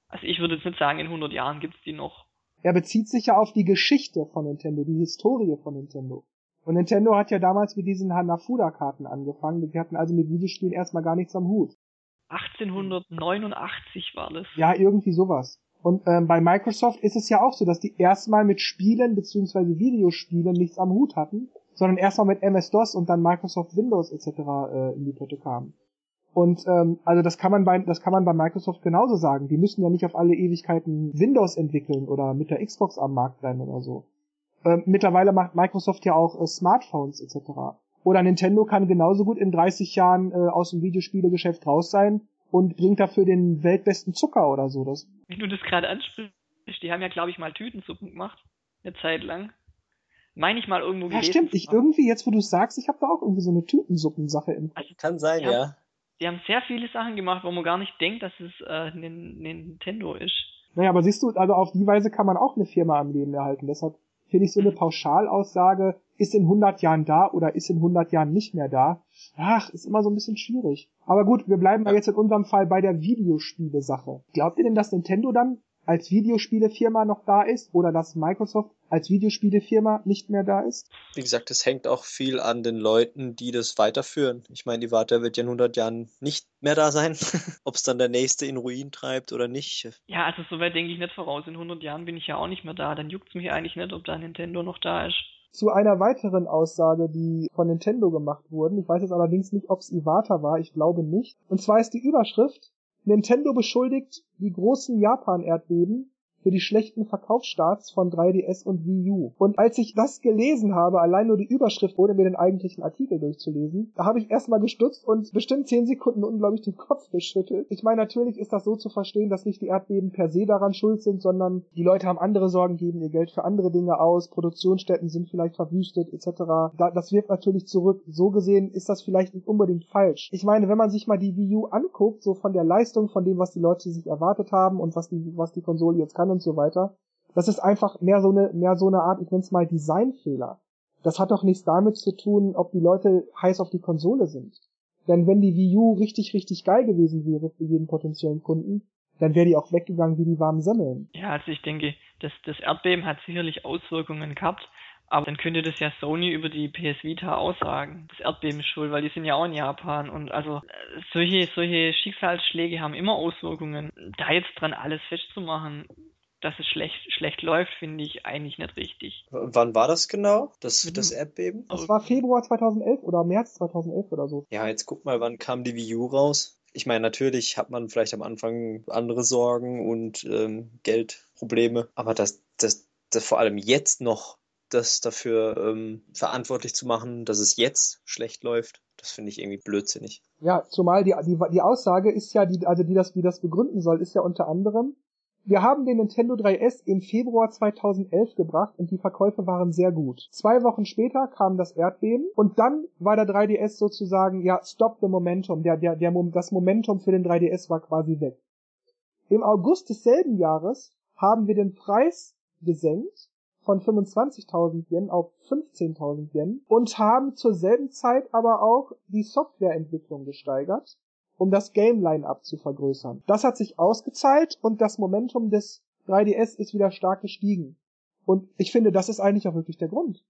also ich würde jetzt nicht sagen, in 100 Jahren gibt's die noch. Er bezieht sich ja auf die Geschichte von Nintendo, die Historie von Nintendo. Und Nintendo hat ja damals mit diesen Hanafuda-Karten angefangen. Die hatten also mit Videospielen erstmal gar nichts am Hut. 1889 war das. Ja, irgendwie sowas. Und ähm, bei Microsoft ist es ja auch so, dass die erstmal mit Spielen beziehungsweise Videospielen nichts am Hut hatten, sondern erstmal mit MS-DOS und dann Microsoft Windows etc. Äh, in die Pötte kamen. Und ähm, also das kann man bei das kann man bei Microsoft genauso sagen. Die müssen ja nicht auf alle Ewigkeiten Windows entwickeln oder mit der Xbox am Markt sein oder so. Ähm, mittlerweile macht Microsoft ja auch äh, Smartphones etc. Oder Nintendo kann genauso gut in 30 Jahren äh, aus dem Videospielegeschäft raus sein und bringt dafür den weltbesten Zucker oder so. Das Wenn du das gerade ansprichst, die haben ja, glaube ich, mal Tütensuppen gemacht. Eine Zeit lang. Meine ich mal irgendwo gelesen. Ja, stimmt. Ich irgendwie, jetzt wo du sagst, ich habe da auch irgendwie so eine Tütensuppensache im also, Kann sein, ja. Haben, die haben sehr viele Sachen gemacht, wo man gar nicht denkt, dass es äh, Nintendo ist. Naja, aber siehst du, also auf die Weise kann man auch eine Firma am Leben erhalten. Deshalb finde ich so eine Pauschalaussage, ist in 100 Jahren da oder ist in 100 Jahren nicht mehr da, ach, ist immer so ein bisschen schwierig. Aber gut, wir bleiben ja jetzt in unserem Fall bei der Videospiele-Sache. Glaubt ihr denn, dass Nintendo dann als Videospielefirma noch da ist oder dass Microsoft als Videospielefirma nicht mehr da ist? Wie gesagt, es hängt auch viel an den Leuten, die das weiterführen. Ich meine, die Warte wird ja in 100 Jahren nicht mehr da sein. Ob es dann der nächste in Ruin treibt oder nicht. Ja, also soweit denke ich nicht voraus. In 100 Jahren bin ich ja auch nicht mehr da. Dann juckt es mich eigentlich nicht, ob da Nintendo noch da ist. Zu einer weiteren Aussage, die von Nintendo gemacht wurde. Ich weiß jetzt allerdings nicht, ob es Iwata war. Ich glaube nicht. Und zwar ist die Überschrift Nintendo beschuldigt die großen Japan-Erdbeben für die schlechten Verkaufsstarts von 3DS und Wii U. Und als ich das gelesen habe, allein nur die Überschrift, ohne mir den eigentlichen Artikel durchzulesen, da habe ich erstmal gestutzt und bestimmt 10 Sekunden unglaublich den Kopf geschüttelt. Ich meine, natürlich ist das so zu verstehen, dass nicht die Erdbeben per se daran schuld sind, sondern die Leute haben andere Sorgen, geben ihr Geld für andere Dinge aus, Produktionsstätten sind vielleicht verwüstet etc. das wirft natürlich zurück. So gesehen ist das vielleicht nicht unbedingt falsch. Ich meine, wenn man sich mal die Wii U anguckt, so von der Leistung, von dem, was die Leute sich erwartet haben und was die, was die Konsole jetzt kann, Jahren und so weiter. Das ist einfach mehr so eine, mehr so eine Art, ich nenne es mal Designfehler. Das hat doch nichts damit zu tun, ob die Leute heiß auf die Konsole sind. Denn wenn die Wii U richtig, richtig geil gewesen wäre für jeden potenziellen Kunden, dann wäre die auch weggegangen wie die warmen Semmeln. Ja, also ich denke, das, das Erdbeben hat sicherlich Auswirkungen gehabt, aber dann könnte das ja Sony über die PS Vita aussagen. Das Erdbeben ist schuld, weil die sind ja auch in Japan und also äh, solche, solche Schicksalsschläge haben immer Auswirkungen. Da jetzt dran alles festzumachen, dass es schlecht, schlecht läuft, finde ich eigentlich nicht richtig. W wann war das genau, das, mhm. das Erdbeben? Das war Februar 2011 oder März 2011 oder so. Ja, jetzt guck mal, wann kam die Wii U raus? Ich meine, natürlich hat man vielleicht am Anfang andere Sorgen und ähm, Geldprobleme, aber das, das, das vor allem jetzt noch das dafür ähm, verantwortlich zu machen, dass es jetzt schlecht läuft, das finde ich irgendwie blödsinnig. Ja, zumal die, die, die Aussage ist ja, die, also die das, die das begründen soll, ist ja unter anderem, Wir haben den Nintendo 3DS im Februar 2011 gebracht und die Verkäufe waren sehr gut. Zwei Wochen später kam das Erdbeben und dann war der 3DS sozusagen, ja, stop the momentum. Der, der, der, das Momentum für den 3DS war quasi weg. Im August desselben Jahres haben wir den Preis gesenkt von 25.000 Yen auf 15.000 Yen und haben zur selben Zeit aber auch die Softwareentwicklung gesteigert um das Game-Line-Up zu vergrößern. Das hat sich ausgezahlt und das Momentum des 3DS ist wieder stark gestiegen. Und ich finde, das ist eigentlich auch wirklich der Grund.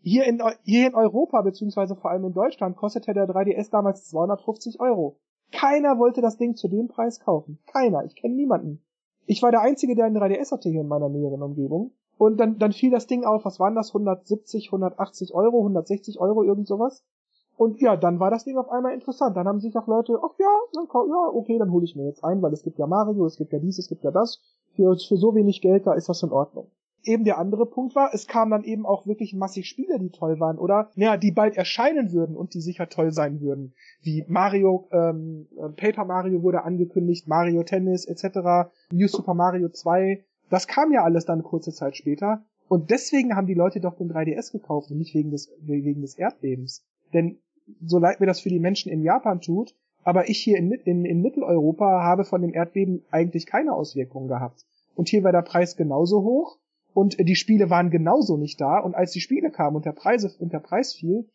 Hier in, hier in Europa, beziehungsweise vor allem in Deutschland, kostete der 3DS damals 250 Euro. Keiner wollte das Ding zu dem Preis kaufen. Keiner. Ich kenne niemanden. Ich war der Einzige, der einen 3DS hatte hier in meiner näheren Umgebung. Und dann, dann fiel das Ding auf, was waren das? 170, 180 Euro, 160 Euro, irgend sowas. Und ja, dann war das Ding auf einmal interessant. Dann haben sich auch Leute, ach ja, dann, ja, okay, dann hole ich mir jetzt ein, weil es gibt ja Mario, es gibt ja dies, es gibt ja das. Für, für so wenig Geld, da ist das in Ordnung. Eben der andere Punkt war, es kamen dann eben auch wirklich massig Spiele, die toll waren, oder? Ja, die bald erscheinen würden und die sicher toll sein würden. Wie Mario, ähm, äh, Paper Mario wurde angekündigt, Mario Tennis etc., New Super Mario 2. Das kam ja alles dann kurze Zeit später. Und deswegen haben die Leute doch den 3DS gekauft und nicht wegen des, wegen des Erdbebens. Denn so leid mir das für die Menschen in Japan tut, aber ich hier in, in, in Mitteleuropa habe von dem Erdbeben eigentlich keine Auswirkungen gehabt. Und hier war der Preis genauso hoch und die Spiele waren genauso nicht da. Und als die Spiele kamen und der, Preis, und der Preis fiel,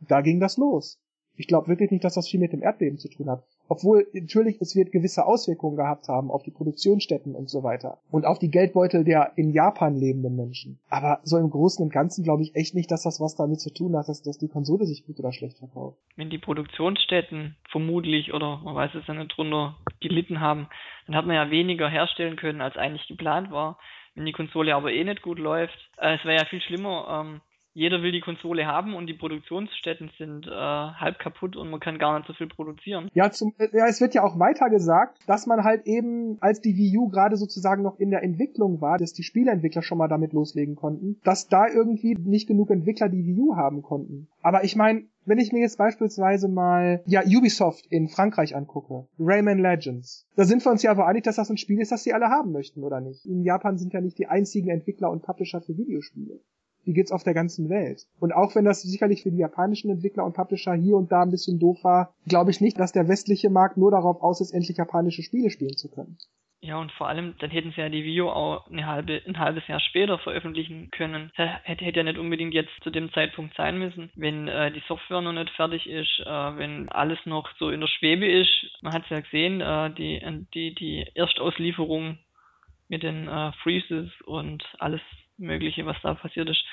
da ging das los. Ich glaube wirklich nicht, dass das viel mit dem Erdbeben zu tun hat. Obwohl natürlich es wird gewisse Auswirkungen gehabt haben auf die Produktionsstätten und so weiter und auf die Geldbeutel der in Japan lebenden Menschen. Aber so im Großen und Ganzen glaube ich echt nicht, dass das was damit zu tun hat, dass, dass die Konsole sich gut oder schlecht verkauft. Wenn die Produktionsstätten vermutlich oder man weiß es ja nicht drunter gelitten haben, dann hat man ja weniger herstellen können, als eigentlich geplant war. Wenn die Konsole aber eh nicht gut läuft, äh, es wäre ja viel schlimmer, ähm, jeder will die Konsole haben und die Produktionsstätten sind äh, halb kaputt und man kann gar nicht so viel produzieren. Ja, zum, ja, es wird ja auch weiter gesagt, dass man halt eben, als die Wii U gerade sozusagen noch in der Entwicklung war, dass die Spieleentwickler schon mal damit loslegen konnten, dass da irgendwie nicht genug Entwickler die Wii U haben konnten. Aber ich meine, wenn ich mir jetzt beispielsweise mal ja Ubisoft in Frankreich angucke, Rayman Legends, da sind wir uns ja aber einig, dass das ein Spiel ist, das sie alle haben möchten, oder nicht? In Japan sind ja nicht die einzigen Entwickler und Publisher für Videospiele die gibt's auf der ganzen Welt. Und auch wenn das sicherlich für die japanischen Entwickler und Publisher hier und da ein bisschen doof war, glaube ich nicht, dass der westliche Markt nur darauf aus ist, endlich japanische Spiele spielen zu können. Ja, und vor allem, dann hätten sie ja die Video auch halbe, ein halbes Jahr später veröffentlichen können. Hätte, hätte ja nicht unbedingt jetzt zu dem Zeitpunkt sein müssen, wenn äh, die Software noch nicht fertig ist, äh, wenn alles noch so in der Schwebe ist. Man hat es ja gesehen, äh, die, die, die Erstauslieferung mit den äh, Freezes und alles Mögliche, was da passiert ist.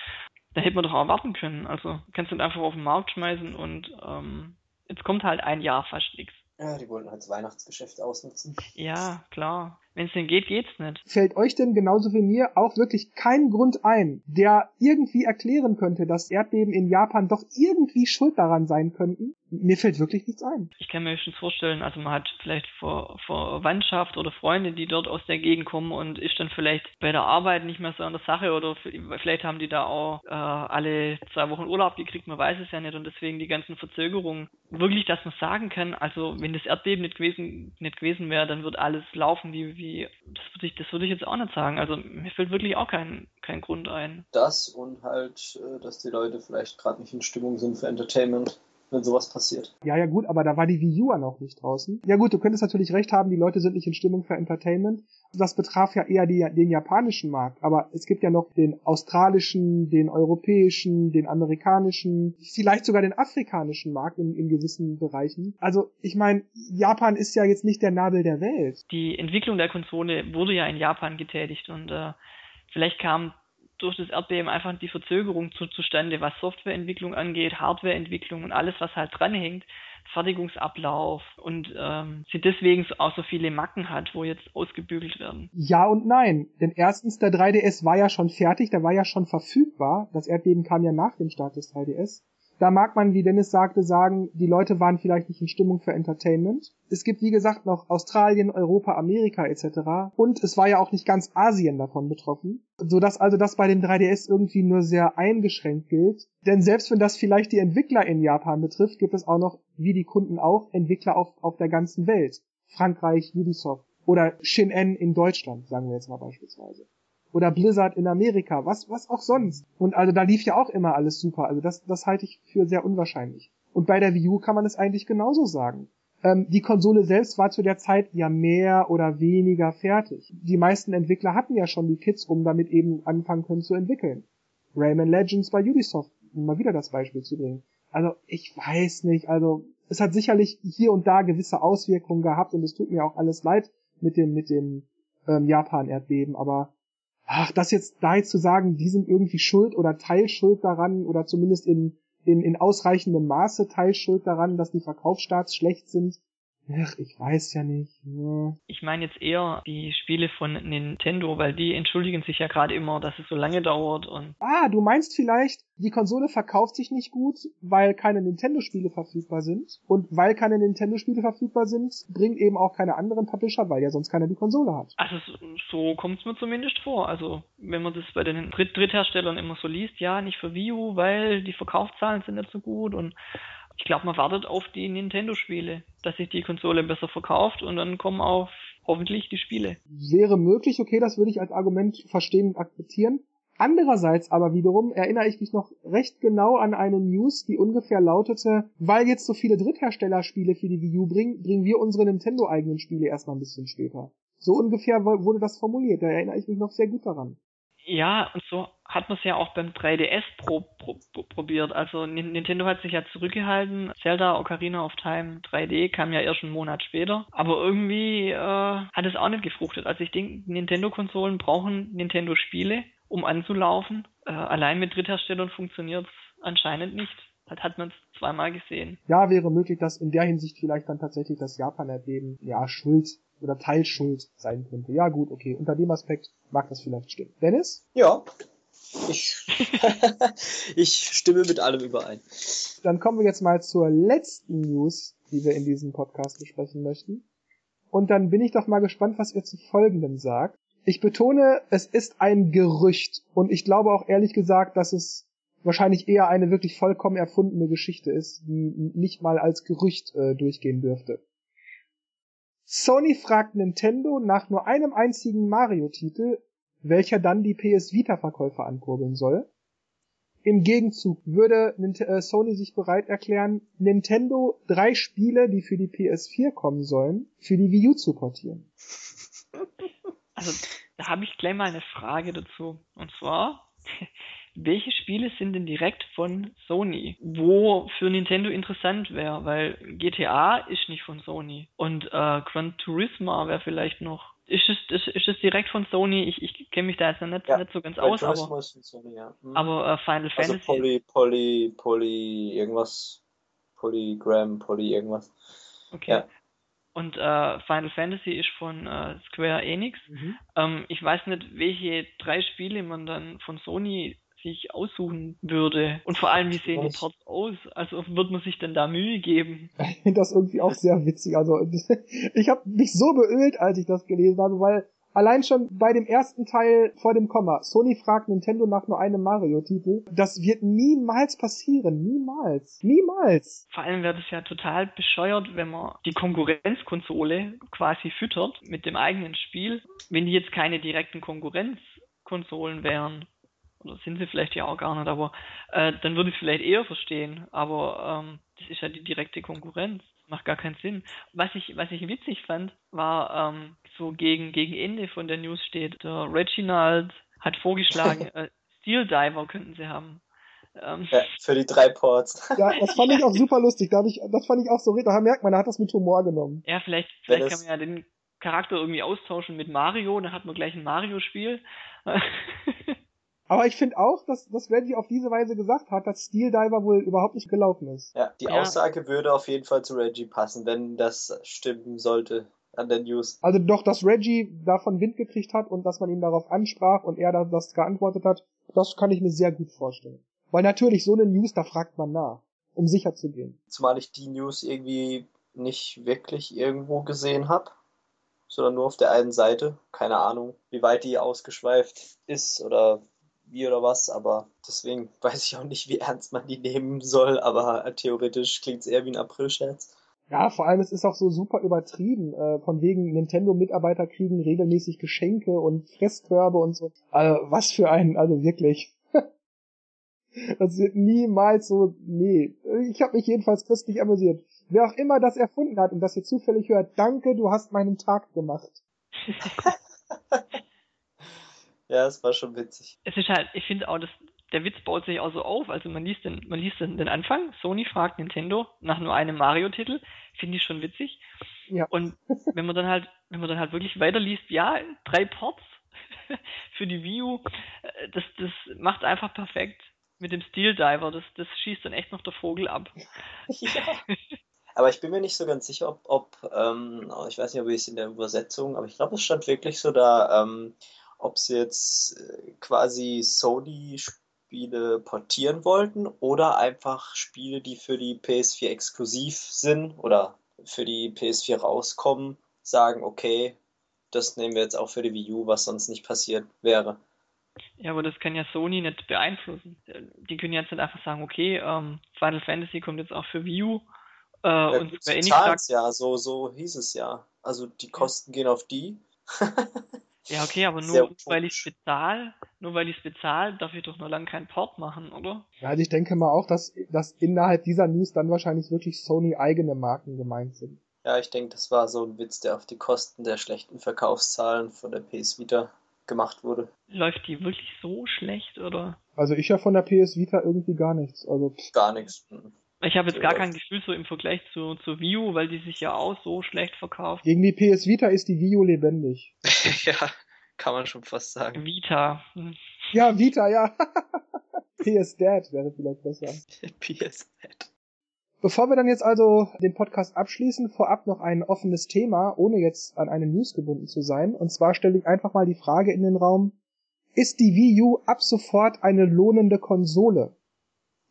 Da hätte man doch auch warten können. Also kannst du einfach auf den Markt schmeißen und ähm, jetzt kommt halt ein Jahr fast nichts. Ja, die wollten halt das Weihnachtsgeschäft ausnutzen. Ja, klar. Wenn es denn geht, geht's nicht. Fällt euch denn genauso wie mir auch wirklich kein Grund ein, der irgendwie erklären könnte, dass Erdbeben in Japan doch irgendwie schuld daran sein könnten? Mir fällt wirklich nichts ein. Ich kann mir höchstens vorstellen, also man hat vielleicht Ver Verwandtschaft oder Freunde, die dort aus der Gegend kommen und ist dann vielleicht bei der Arbeit nicht mehr so an der Sache oder vielleicht haben die da auch äh, alle zwei Wochen Urlaub gekriegt, man weiß es ja nicht und deswegen die ganzen Verzögerungen. Wirklich, dass man sagen kann, also wenn das Erdbeben nicht gewesen, nicht gewesen wäre, dann wird alles laufen wie, wie das würde ich, das ich jetzt auch nicht sagen. Also mir fällt wirklich auch kein, kein Grund ein. Das und halt, äh, dass die Leute vielleicht gerade nicht in Stimmung sind für Entertainment wenn sowas passiert. Ja, ja gut, aber da war die Wii U noch nicht draußen. Ja gut, du könntest natürlich recht haben, die Leute sind nicht in Stimmung für Entertainment. Das betraf ja eher die, den japanischen Markt, aber es gibt ja noch den australischen, den europäischen, den amerikanischen, vielleicht sogar den afrikanischen Markt in, in gewissen Bereichen. Also ich meine, Japan ist ja jetzt nicht der Nabel der Welt. Die Entwicklung der Konsole wurde ja in Japan getätigt und äh, vielleicht kam durch das Erdbeben einfach die Verzögerung zu, zustande, was Softwareentwicklung angeht, Hardwareentwicklung und alles, was halt dranhängt, Fertigungsablauf und ähm, sie deswegen auch so viele Macken hat, wo jetzt ausgebügelt werden. Ja und nein, denn erstens der 3DS war ja schon fertig, der war ja schon verfügbar. Das Erdbeben kam ja nach dem Start des 3DS. Da mag man, wie Dennis sagte, sagen, die Leute waren vielleicht nicht in Stimmung für Entertainment. Es gibt, wie gesagt, noch Australien, Europa, Amerika etc. Und es war ja auch nicht ganz Asien davon betroffen, sodass also das bei dem 3DS irgendwie nur sehr eingeschränkt gilt. Denn selbst wenn das vielleicht die Entwickler in Japan betrifft, gibt es auch noch, wie die Kunden auch, Entwickler auf, auf der ganzen Welt. Frankreich, Ubisoft, Oder Shin-En in Deutschland, sagen wir jetzt mal beispielsweise. Oder Blizzard in Amerika, was, was auch sonst. Und also da lief ja auch immer alles super. Also das, das halte ich für sehr unwahrscheinlich. Und bei der Wii U kann man es eigentlich genauso sagen. Ähm, die Konsole selbst war zu der Zeit ja mehr oder weniger fertig. Die meisten Entwickler hatten ja schon die Kits, um damit eben anfangen können zu entwickeln. Rayman Legends bei Ubisoft, um mal wieder das Beispiel zu bringen. Also ich weiß nicht, also es hat sicherlich hier und da gewisse Auswirkungen gehabt und es tut mir auch alles leid mit dem mit dem ähm, Japan-Erdbeben, aber ach, das jetzt da jetzt zu sagen, die sind irgendwie schuld oder Teilschuld daran oder zumindest in in, in ausreichendem Maße Teilschuld daran, dass die Verkaufsstarts schlecht sind, Ach, ich weiß ja nicht. Ja. Ich meine jetzt eher die Spiele von Nintendo, weil die entschuldigen sich ja gerade immer, dass es so lange dauert und. Ah, du meinst vielleicht, die Konsole verkauft sich nicht gut, weil keine Nintendo-Spiele verfügbar sind. Und weil keine Nintendo-Spiele verfügbar sind, bringen eben auch keine anderen Publisher, weil ja sonst keiner die Konsole hat. Also so kommt es mir zumindest vor. Also wenn man das bei den Dritt Drittherstellern immer so liest, ja, nicht für Wii U, weil die Verkaufszahlen sind nicht so gut und ich glaube, man wartet auf die Nintendo-Spiele, dass sich die Konsole besser verkauft und dann kommen auch hoffentlich die Spiele. Wäre möglich, okay, das würde ich als Argument verstehen und akzeptieren. Andererseits aber wiederum erinnere ich mich noch recht genau an eine News, die ungefähr lautete, weil jetzt so viele Drittherstellerspiele für die Wii U bringen, bringen wir unsere Nintendo-eigenen Spiele erstmal ein bisschen später. So ungefähr wurde das formuliert, da erinnere ich mich noch sehr gut daran. Ja, und so hat man es ja auch beim 3DS pro, pro, pro, probiert. Also Nintendo hat sich ja zurückgehalten. Zelda Ocarina of Time 3D kam ja erst einen Monat später. Aber irgendwie äh, hat es auch nicht gefruchtet. Also ich denke, Nintendo-Konsolen brauchen Nintendo-Spiele, um anzulaufen. Äh, allein mit Drittherstellern funktioniert es anscheinend nicht. Das hat man zweimal gesehen. Ja, wäre möglich, dass in der Hinsicht vielleicht dann tatsächlich das Japan-Erdbeben ja schuld oder Teilschuld sein könnte. Ja gut, okay, unter dem Aspekt mag das vielleicht stimmen. Dennis? Ja, ich, ich stimme mit allem überein. Dann kommen wir jetzt mal zur letzten News, die wir in diesem Podcast besprechen möchten. Und dann bin ich doch mal gespannt, was ihr zu folgendem sagt. Ich betone, es ist ein Gerücht. Und ich glaube auch ehrlich gesagt, dass es wahrscheinlich eher eine wirklich vollkommen erfundene Geschichte ist, die nicht mal als Gerücht äh, durchgehen dürfte. Sony fragt Nintendo nach nur einem einzigen Mario-Titel, welcher dann die PS Vita-Verkäufe ankurbeln soll. Im Gegenzug würde äh, Sony sich bereit erklären, Nintendo drei Spiele, die für die PS4 kommen sollen, für die Wii U zu portieren. Also, da habe ich gleich mal eine Frage dazu. Und zwar, welche Spiele sind denn direkt von Sony, wo für Nintendo interessant wäre, weil GTA ist nicht von Sony und äh, Gran Turismo wäre vielleicht noch. Ist es, ist, ist es direkt von Sony? Ich, ich kenne mich da jetzt nicht, ja, nicht so ganz aus, Turismo aber, von Sony, ja. Hm. aber äh, Final also Fantasy. Poly, Poly, Poly, irgendwas. Polygram, Poly, irgendwas. Okay. Ja. Und äh, Final Fantasy ist von äh, Square Enix. Mhm. Ähm, ich weiß nicht, welche drei Spiele man dann von Sony sich aussuchen würde. Und vor allem, wie sehen die Ports aus? Also wird man sich denn da Mühe geben? Ich finde das irgendwie auch sehr witzig. Also ich habe mich so beölt, als ich das gelesen habe, weil Allein schon bei dem ersten Teil vor dem Komma. Sony fragt Nintendo nach nur einem Mario-Titel. Das wird niemals passieren. Niemals. Niemals. Vor allem wäre das ja total bescheuert, wenn man die Konkurrenzkonsole quasi füttert mit dem eigenen Spiel, wenn die jetzt keine direkten Konkurrenzkonsolen wären oder sind sie vielleicht ja auch gar nicht, aber äh, dann würde ich es vielleicht eher verstehen. Aber ähm, das ist ja die direkte Konkurrenz. Macht gar keinen Sinn. Was ich, was ich witzig fand, war ähm, so gegen, gegen Ende von der News steht, der Reginald hat vorgeschlagen, äh, Steel Diver könnten sie haben. Ähm, ja, für die drei Ports. Ja, das fand ich auch super lustig. Da ich, das fand ich auch so, da merkt man, er hat das mit Humor genommen. Ja, vielleicht, vielleicht kann man ja den Charakter irgendwie austauschen mit Mario, dann hat man gleich ein Mario-Spiel. Aber ich finde auch, dass, dass Reggie auf diese Weise gesagt hat, dass Steel Diver wohl überhaupt nicht gelaufen ist. Ja, die ja. Aussage würde auf jeden Fall zu Reggie passen, wenn das stimmen sollte an der News. Also doch, dass Reggie davon Wind gekriegt hat und dass man ihn darauf ansprach und er das geantwortet hat, das kann ich mir sehr gut vorstellen. Weil natürlich so eine News, da fragt man nach, um sicher zu gehen. Zumal ich die News irgendwie nicht wirklich irgendwo gesehen habe, sondern nur auf der einen Seite. Keine Ahnung, wie weit die ausgeschweift ist oder wie oder was, aber deswegen weiß ich auch nicht, wie ernst man die nehmen soll, aber theoretisch klingt es eher wie ein April-Scherz. Ja, vor allem es ist auch so super übertrieben. Äh, von wegen Nintendo-Mitarbeiter kriegen regelmäßig Geschenke und Fresskörbe und so. Also, was für ein, also wirklich. das wird niemals so, nee. Ich habe mich jedenfalls köstlich amüsiert. Wer auch immer das erfunden hat und das hier zufällig hört, danke, du hast meinen Tag gemacht. ja, es war schon witzig. Es ist halt, ich finde auch, dass der Witz baut sich auch so auf. Also man liest den, man liest den, den Anfang. Sony fragt Nintendo nach nur einem Mario-Titel. Finde ich schon witzig. Ja. Und wenn man dann halt, wenn man dann halt wirklich weiterliest, ja, drei Ports für die Wii U, äh, das, das macht einfach perfekt mit dem Steel Diver. Das, das schießt dann echt noch der Vogel ab. ja. Aber ich bin mir nicht so ganz sicher, ob, ob ähm, ich weiß nicht, ob ich es in der Übersetzung, aber ich glaube, es stand wirklich so da, ähm, ob sie jetzt äh, quasi Sony Spiele portieren wollten oder einfach Spiele, die für die PS4 exklusiv sind oder für die PS4 rauskommen, sagen, okay, das nehmen wir jetzt auch für die Wii U, was sonst nicht passiert wäre. Ja, aber das kann ja Sony nicht beeinflussen. Die können jetzt nicht einfach sagen, okay, ähm, Final Fantasy kommt jetzt auch für Wii U. Äh, ja, und gut, sagt, ja, so, so hieß es ja. Also die Kosten gehen auf die. Ja, okay, aber nur weil ich es bezahle, nur weil ich es bezahle, darf ich doch noch lange keinen Port machen, oder? Ja, also ich denke mal auch, dass, dass innerhalb dieser News dann wahrscheinlich wirklich Sony eigene Marken gemeint sind. Ja, ich denke, das war so ein Witz, der auf die Kosten der schlechten Verkaufszahlen von der PS Vita gemacht wurde. Läuft die wirklich so schlecht, oder? Also ich ja von der PS Vita irgendwie gar nichts. Also gar nichts. Mhm. Ich habe jetzt gar kein Gefühl so im Vergleich zu, zu Wii U, weil die sich ja auch so schlecht verkauft. Gegen die PS Vita ist die Wii U lebendig. ja, kann man schon fast sagen. Vita. Hm. Ja, Vita, ja. PS Dad wäre vielleicht besser. PS Dad. Bevor wir dann jetzt also den Podcast abschließen, vorab noch ein offenes Thema, ohne jetzt an eine News gebunden zu sein. Und zwar stelle ich einfach mal die Frage in den Raum, ist die Wii U ab sofort eine lohnende Konsole?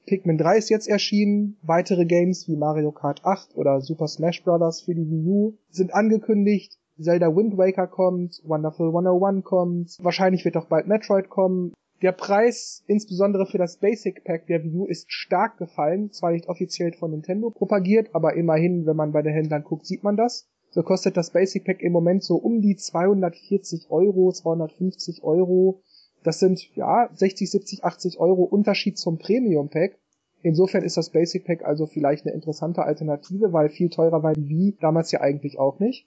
Pikmin 3 ist jetzt erschienen, weitere Games wie Mario Kart 8 oder Super Smash Bros. für die Wii U sind angekündigt, Zelda Wind Waker kommt, Wonderful 101 kommt, wahrscheinlich wird auch bald Metroid kommen. Der Preis, insbesondere für das Basic Pack der Wii U, ist stark gefallen, zwar nicht offiziell von Nintendo propagiert, aber immerhin, wenn man bei den Händlern guckt, sieht man das. So kostet das Basic Pack im Moment so um die 240 Euro, 250 Euro. Das sind ja 60, 70, 80 Euro Unterschied zum Premium Pack. Insofern ist das Basic Pack also vielleicht eine interessante Alternative, weil viel teurer war die Wii damals ja eigentlich auch nicht.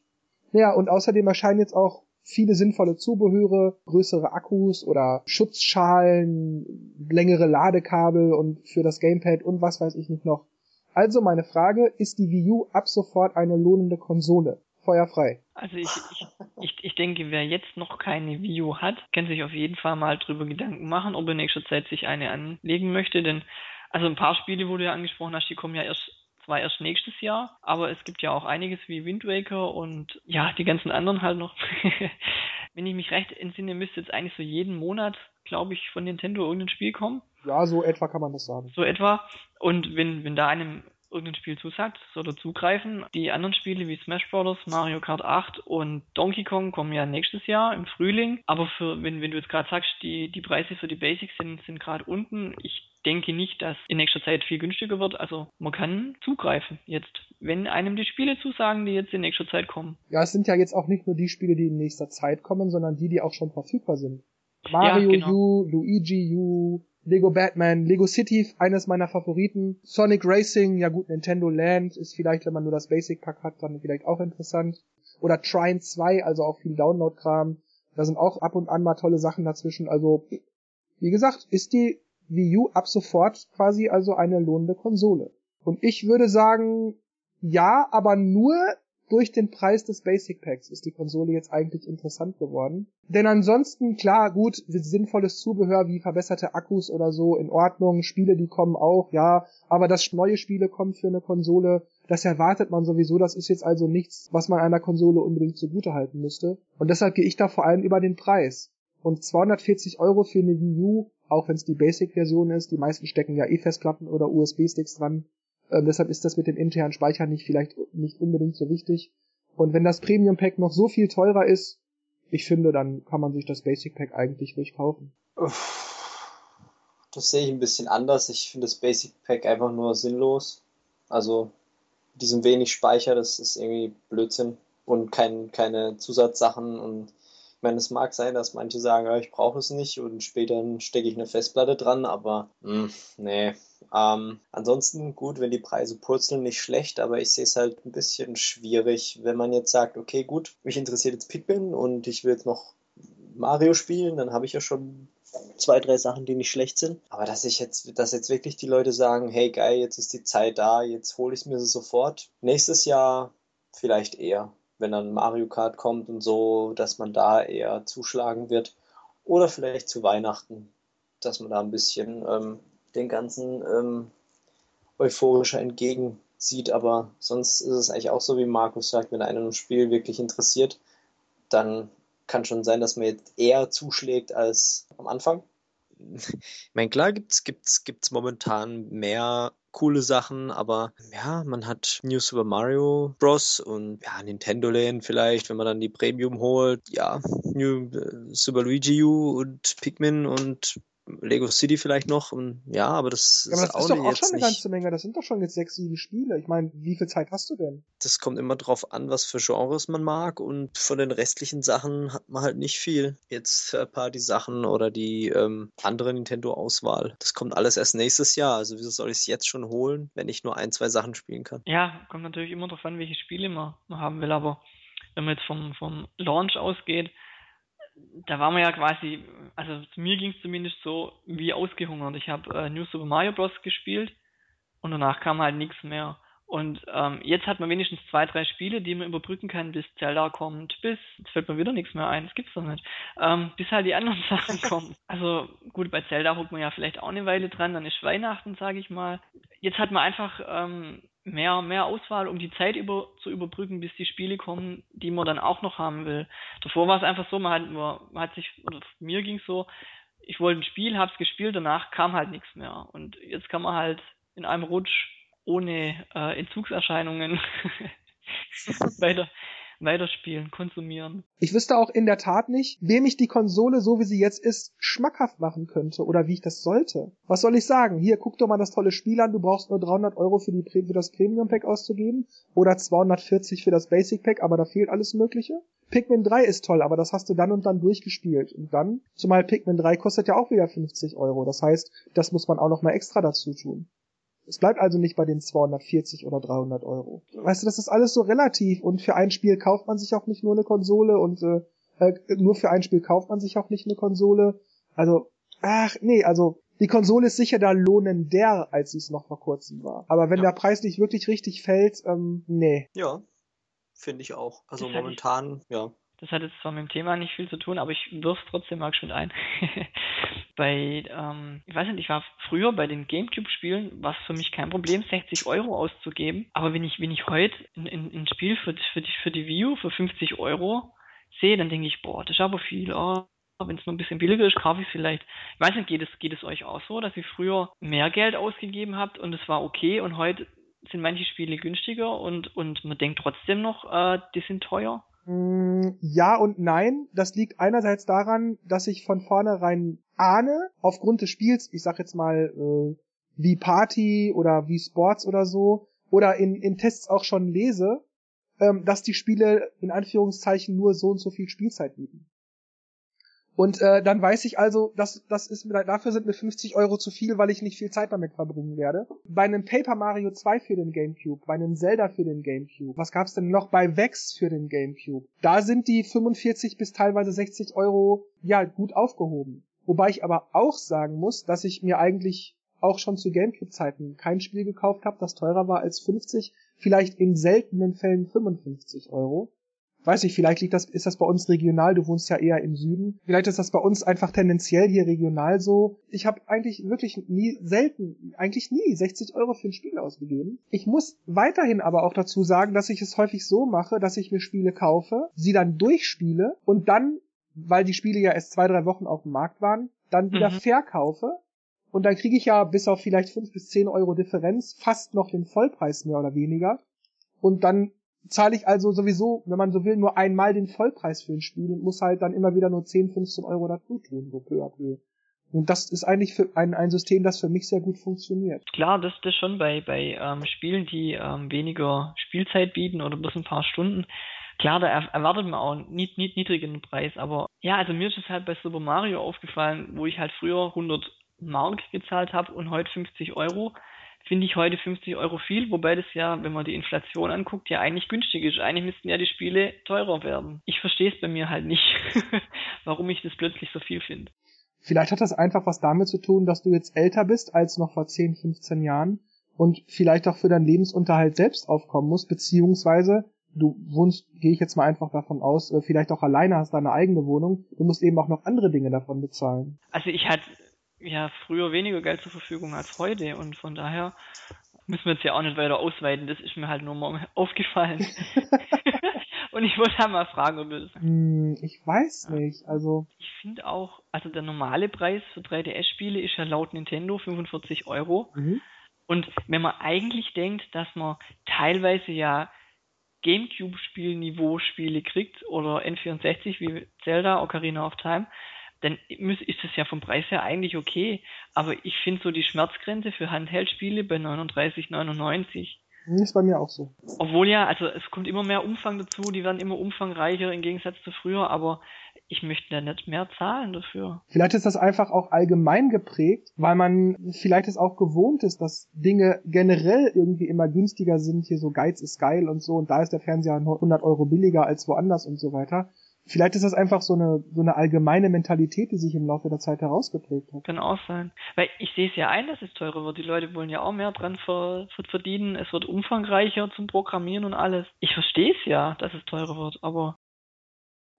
Naja, und außerdem erscheinen jetzt auch viele sinnvolle Zubehöre, größere Akkus oder Schutzschalen, längere Ladekabel und für das Gamepad und was weiß ich nicht noch. Also meine Frage, ist die Wii U ab sofort eine lohnende Konsole? Feuerfrei. Also ich, ich, ich, ich denke, wer jetzt noch keine Wii U hat, kann sich auf jeden Fall mal drüber Gedanken machen, ob er in nächster Zeit sich eine anlegen möchte, denn also ein paar Spiele, wo du ja angesprochen hast, die kommen ja erst zwar erst nächstes Jahr, aber es gibt ja auch einiges wie Wind Waker und ja, die ganzen anderen halt noch. Wenn ich mich recht entsinne, müsste jetzt eigentlich so jeden Monat, glaube ich, von Nintendo irgendein Spiel kommen. Ja, so etwa kann man das sagen. So etwa. Und wenn, wenn da einem irgendein Spiel zusagt, soll er zugreifen. Die anderen Spiele wie Smash Bros., Mario Kart 8 und Donkey Kong kommen ja nächstes Jahr im Frühling. Aber für, wenn, wenn du jetzt gerade sagst, die, die Preise für die Basics sind, sind gerade unten, ich denke nicht, dass in nächster Zeit viel günstiger wird. Also man kann zugreifen jetzt, wenn einem die Spiele zusagen, die jetzt in nächster Zeit kommen. Ja, es sind ja jetzt auch nicht nur die Spiele, die in nächster Zeit kommen, sondern die, die auch schon verfügbar sind. Mario ja, genau. U, Luigi U, Lego Batman, Lego City, eines meiner Favoriten. Sonic Racing, ja gut, Nintendo Land ist vielleicht, wenn man nur das Basic Pack hat, dann vielleicht auch interessant. Oder Trine 2, also auch viel Download-Kram. Da sind auch ab und an mal tolle Sachen dazwischen. Also, wie gesagt, ist die Wii U ab sofort quasi also eine lohnende Konsole. Und ich würde sagen, ja, aber nur durch den Preis des Basic Packs ist die Konsole jetzt eigentlich interessant geworden. Denn ansonsten, klar, gut, sinnvolles Zubehör wie verbesserte Akkus oder so in Ordnung, Spiele, die kommen auch, ja, aber dass neue Spiele kommen für eine Konsole, das erwartet man sowieso, das ist jetzt also nichts, was man einer Konsole unbedingt zugute halten müsste. Und deshalb gehe ich da vor allem über den Preis. Und 240 Euro für eine Wii U, auch wenn es die Basic-Version ist, die meisten stecken ja E-Festplatten oder USB-Sticks dran, äh, deshalb ist das mit dem internen Speicher nicht vielleicht nicht unbedingt so wichtig. Und wenn das Premium Pack noch so viel teurer ist, ich finde, dann kann man sich das Basic Pack eigentlich ruhig kaufen. Das sehe ich ein bisschen anders. Ich finde das Basic Pack einfach nur sinnlos. Also diesem wenig Speicher, das ist irgendwie Blödsinn und kein, keine Zusatzsachen und meine, es mag sein, dass manche sagen, ja, ich brauche es nicht und später stecke ich eine Festplatte dran, aber mh, hm, nee. Ähm, ansonsten gut, wenn die Preise purzeln, nicht schlecht, aber ich sehe es halt ein bisschen schwierig, wenn man jetzt sagt, okay, gut, mich interessiert jetzt Pikmin und ich will jetzt noch Mario spielen, dann habe ich ja schon zwei, drei Sachen, die nicht schlecht sind. Aber dass ich jetzt, dass jetzt wirklich die Leute sagen, hey geil, jetzt ist die Zeit da, jetzt hole ich es mir sofort. Nächstes Jahr vielleicht eher, wenn dann Mario Kart kommt und so, dass man da eher zuschlagen wird. Oder vielleicht zu Weihnachten, dass man da ein bisschen ähm, den ganzen ähm, euphorischer entgegensieht. Aber sonst ist es eigentlich auch so, wie Markus sagt, wenn einen ein Spiel wirklich interessiert, dann kann schon sein, dass man jetzt eher zuschlägt als am Anfang. Ich meine, klar gibt's, gibt's, gibt's momentan mehr coole Sachen, aber ja, man hat New Super Mario Bros. und ja, Nintendo Land vielleicht, wenn man dann die Premium holt. Ja, New äh, Super Luigi U und Pikmin und Lego City vielleicht noch. Und, ja, aber das, ja, aber das ist, ist doch auch schon eine ganze Menge. Das sind doch schon jetzt sechs, sieben Spiele. Ich meine, wie viel Zeit hast du denn? Das kommt immer drauf an, was für Genres man mag. Und von den restlichen Sachen hat man halt nicht viel. Jetzt Third-Party-Sachen oder die ähm, andere Nintendo-Auswahl. Das kommt alles erst nächstes Jahr. Also wieso soll ich es jetzt schon holen, wenn ich nur ein, zwei Sachen spielen kann? Ja, kommt natürlich immer drauf an, welche Spiele man, man haben will. Aber wenn man jetzt vom, vom Launch ausgeht, da war man ja quasi, also mir ging es zumindest so wie ausgehungert. Ich habe äh, New Super Mario Bros. gespielt und danach kam halt nichts mehr. Und ähm, jetzt hat man wenigstens zwei, drei Spiele, die man überbrücken kann, bis Zelda kommt, bis, jetzt fällt mir wieder nichts mehr ein, das gibt's doch nicht, ähm, bis halt die anderen Sachen kommen. Also gut, bei Zelda hockt man ja vielleicht auch eine Weile dran, dann ist Weihnachten, sage ich mal. Jetzt hat man einfach ähm, mehr, mehr Auswahl, um die Zeit über, zu überbrücken, bis die Spiele kommen, die man dann auch noch haben will. Davor war es einfach so, man hat man hat sich, oder mir ging es so, ich wollte ein Spiel, hab's gespielt, danach kam halt nichts mehr. Und jetzt kann man halt in einem Rutsch ohne äh, Entzugserscheinungen weiter, weiterspielen, konsumieren. Ich wüsste auch in der Tat nicht, wem ich die Konsole, so wie sie jetzt ist, schmackhaft machen könnte oder wie ich das sollte. Was soll ich sagen? Hier, guck doch mal das tolle Spiel an, du brauchst nur 300 Euro für, die, für das Premium Pack auszugeben oder 240 für das Basic Pack, aber da fehlt alles Mögliche. Pikmin 3 ist toll, aber das hast du dann und dann durchgespielt. Und dann, zumal Pikmin 3 kostet ja auch wieder 50 Euro. Das heißt, das muss man auch noch mal extra dazu tun. Es bleibt also nicht bei den 240 oder 300 Euro. Weißt du, das ist alles so relativ und für ein Spiel kauft man sich auch nicht nur eine Konsole und äh, äh, nur für ein Spiel kauft man sich auch nicht eine Konsole. Also, ach nee, also die Konsole ist sicher da lohnender, als sie es noch vor kurzem war. Aber wenn ja. der Preis nicht wirklich richtig fällt, ähm, nee. Ja, finde ich auch. Also momentan, ja. Das hat jetzt zwar mit dem Thema nicht viel zu tun, aber ich wirf's trotzdem mal schon ein. bei, ähm, ich weiß nicht, ich war früher bei den Gamecube-Spielen, war es für mich kein Problem, 60 Euro auszugeben. Aber wenn ich, wenn ich heute ein, Spiel für, für, die, für die View für 50 Euro sehe, dann denke ich, boah, das ist aber viel. Oh, wenn es nur ein bisschen billiger ist, kaufe ich es vielleicht. Ich weiß nicht, geht es, geht es euch auch so, dass ihr früher mehr Geld ausgegeben habt und es war okay und heute sind manche Spiele günstiger und, und man denkt trotzdem noch, äh, die sind teuer? Mm, ja und nein. Das liegt einerseits daran, dass ich von vornherein ahne, aufgrund des Spiels, ich sag jetzt mal, äh, wie Party oder wie Sports oder so, oder in, in Tests auch schon lese, ähm, dass die Spiele in Anführungszeichen nur so und so viel Spielzeit bieten. Und äh, dann weiß ich also, dass das ist dafür sind mir 50 Euro zu viel, weil ich nicht viel Zeit damit verbringen werde. Bei einem Paper Mario 2 für den GameCube, bei einem Zelda für den GameCube, was gab's denn noch bei Vex für den GameCube? Da sind die 45 bis teilweise 60 Euro ja gut aufgehoben. Wobei ich aber auch sagen muss, dass ich mir eigentlich auch schon zu GameCube-Zeiten kein Spiel gekauft habe, das teurer war als 50, vielleicht in seltenen Fällen 55 Euro weiß ich, vielleicht liegt das, ist das bei uns regional, du wohnst ja eher im Süden. Vielleicht ist das bei uns einfach tendenziell hier regional so. Ich habe eigentlich wirklich nie, selten, eigentlich nie 60 Euro für ein Spiel ausgegeben. Ich muss weiterhin aber auch dazu sagen, dass ich es häufig so mache, dass ich mir Spiele kaufe, sie dann durchspiele und dann, weil die Spiele ja erst zwei, drei Wochen auf dem Markt waren, dann wieder mhm. verkaufe. Und dann kriege ich ja bis auf vielleicht fünf bis zehn Euro Differenz fast noch den Vollpreis mehr oder weniger. Und dann zahle ich also sowieso, wenn man so will, nur einmal den Vollpreis für ein Spiel und muss halt dann immer wieder nur 10, 15 Euro dazu tun, so peu à peu. Und das ist eigentlich für ein, ein System, das für mich sehr gut funktioniert. Klar, das ist schon bei, bei ähm, Spielen, die ähm, weniger Spielzeit bieten oder bloß ein paar Stunden. Klar, da erwartet man auch einen nied, niedrigen Preis, aber ja, also mir ist es halt bei Super Mario aufgefallen, wo ich halt früher 100 Mark gezahlt habe und heute 50 Euro finde ich heute 50 Euro viel, wobei das ja, wenn man die Inflation anguckt, ja eigentlich günstig ist. Eigentlich müssten ja die Spiele teurer werden. Ich verstehe es bei mir halt nicht, warum ich das plötzlich so viel finde. Vielleicht hat das einfach was damit zu tun, dass du jetzt älter bist als noch vor 10, 15 Jahren und vielleicht auch für deinen Lebensunterhalt selbst aufkommen musst, beziehungsweise du wohnst, gehe ich jetzt mal einfach davon aus, äh, vielleicht auch alleine hast deine eigene Wohnung, du musst eben auch noch andere Dinge davon bezahlen. Also ich hatte ja früher weniger Geld zur Verfügung als heute und von daher müssen wir jetzt ja auch nicht weiter ausweiten. Das ist mir halt nur mal aufgefallen. und ich wollte halt mal fragen, ob das. Hm, ich weiß nicht. Also. Ich finde auch, also der normale Preis für 3DS-Spiele ist ja laut Nintendo 45 Euro. Mhm. Und wenn man eigentlich denkt, dass man teilweise ja Gamecube-Spiel-Niveau-Spiele kriegt oder N64 wie Zelda, Ocarina of Time, dann ist es ja vom Preis her eigentlich okay. Aber ich finde so die Schmerzgrenze für Handheld-Spiele bei 39,99. Ist bei mir auch so. Obwohl ja, also es kommt immer mehr Umfang dazu, die werden immer umfangreicher im Gegensatz zu früher, aber ich möchte da nicht mehr zahlen dafür. Vielleicht ist das einfach auch allgemein geprägt, weil man vielleicht es auch gewohnt ist, dass Dinge generell irgendwie immer günstiger sind. Hier so Geiz ist geil und so und da ist der Fernseher 100 Euro billiger als woanders und so weiter. Vielleicht ist das einfach so eine, so eine allgemeine Mentalität, die sich im Laufe der Zeit herausgeprägt hat. Kann auch sein. Weil ich sehe es ja ein, dass es teurer wird. Die Leute wollen ja auch mehr dran ver verdienen. Es wird umfangreicher zum Programmieren und alles. Ich verstehe es ja, dass es teurer wird, aber.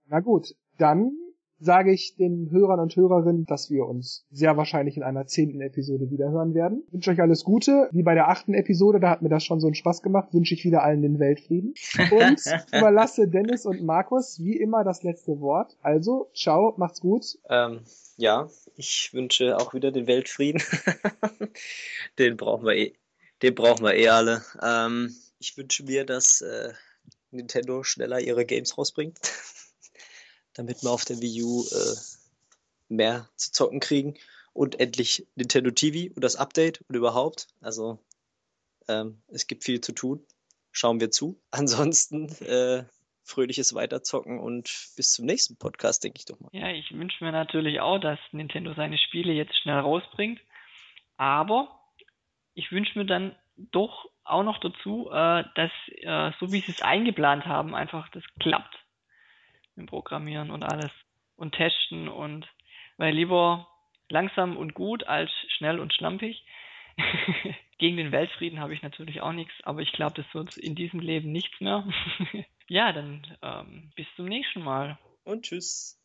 Na gut, dann sage ich den Hörern und Hörerinnen, dass wir uns sehr wahrscheinlich in einer zehnten Episode wiederhören werden. Ich wünsche euch alles Gute. Wie bei der achten Episode, da hat mir das schon so einen Spaß gemacht, wünsche ich wieder allen den Weltfrieden. Und überlasse Dennis und Markus wie immer das letzte Wort. Also, ciao, macht's gut. Ähm, ja, ich wünsche auch wieder den Weltfrieden. den brauchen wir eh, den brauchen wir eh alle. Ähm, ich wünsche mir, dass äh, Nintendo schneller ihre Games rausbringt damit wir auf der Wii U äh, mehr zu zocken kriegen und endlich Nintendo TV und das Update und überhaupt. Also ähm, es gibt viel zu tun. Schauen wir zu. Ansonsten äh, fröhliches Weiterzocken und bis zum nächsten Podcast, denke ich doch mal. Ja, ich wünsche mir natürlich auch, dass Nintendo seine Spiele jetzt schnell rausbringt. Aber ich wünsche mir dann doch auch noch dazu, äh, dass äh, so wie sie es eingeplant haben, einfach das klappt im Programmieren und alles und testen und weil lieber langsam und gut als schnell und schlampig. Gegen den Weltfrieden habe ich natürlich auch nichts, aber ich glaube, das wird in diesem Leben nichts mehr. ja, dann ähm, bis zum nächsten Mal. Und tschüss.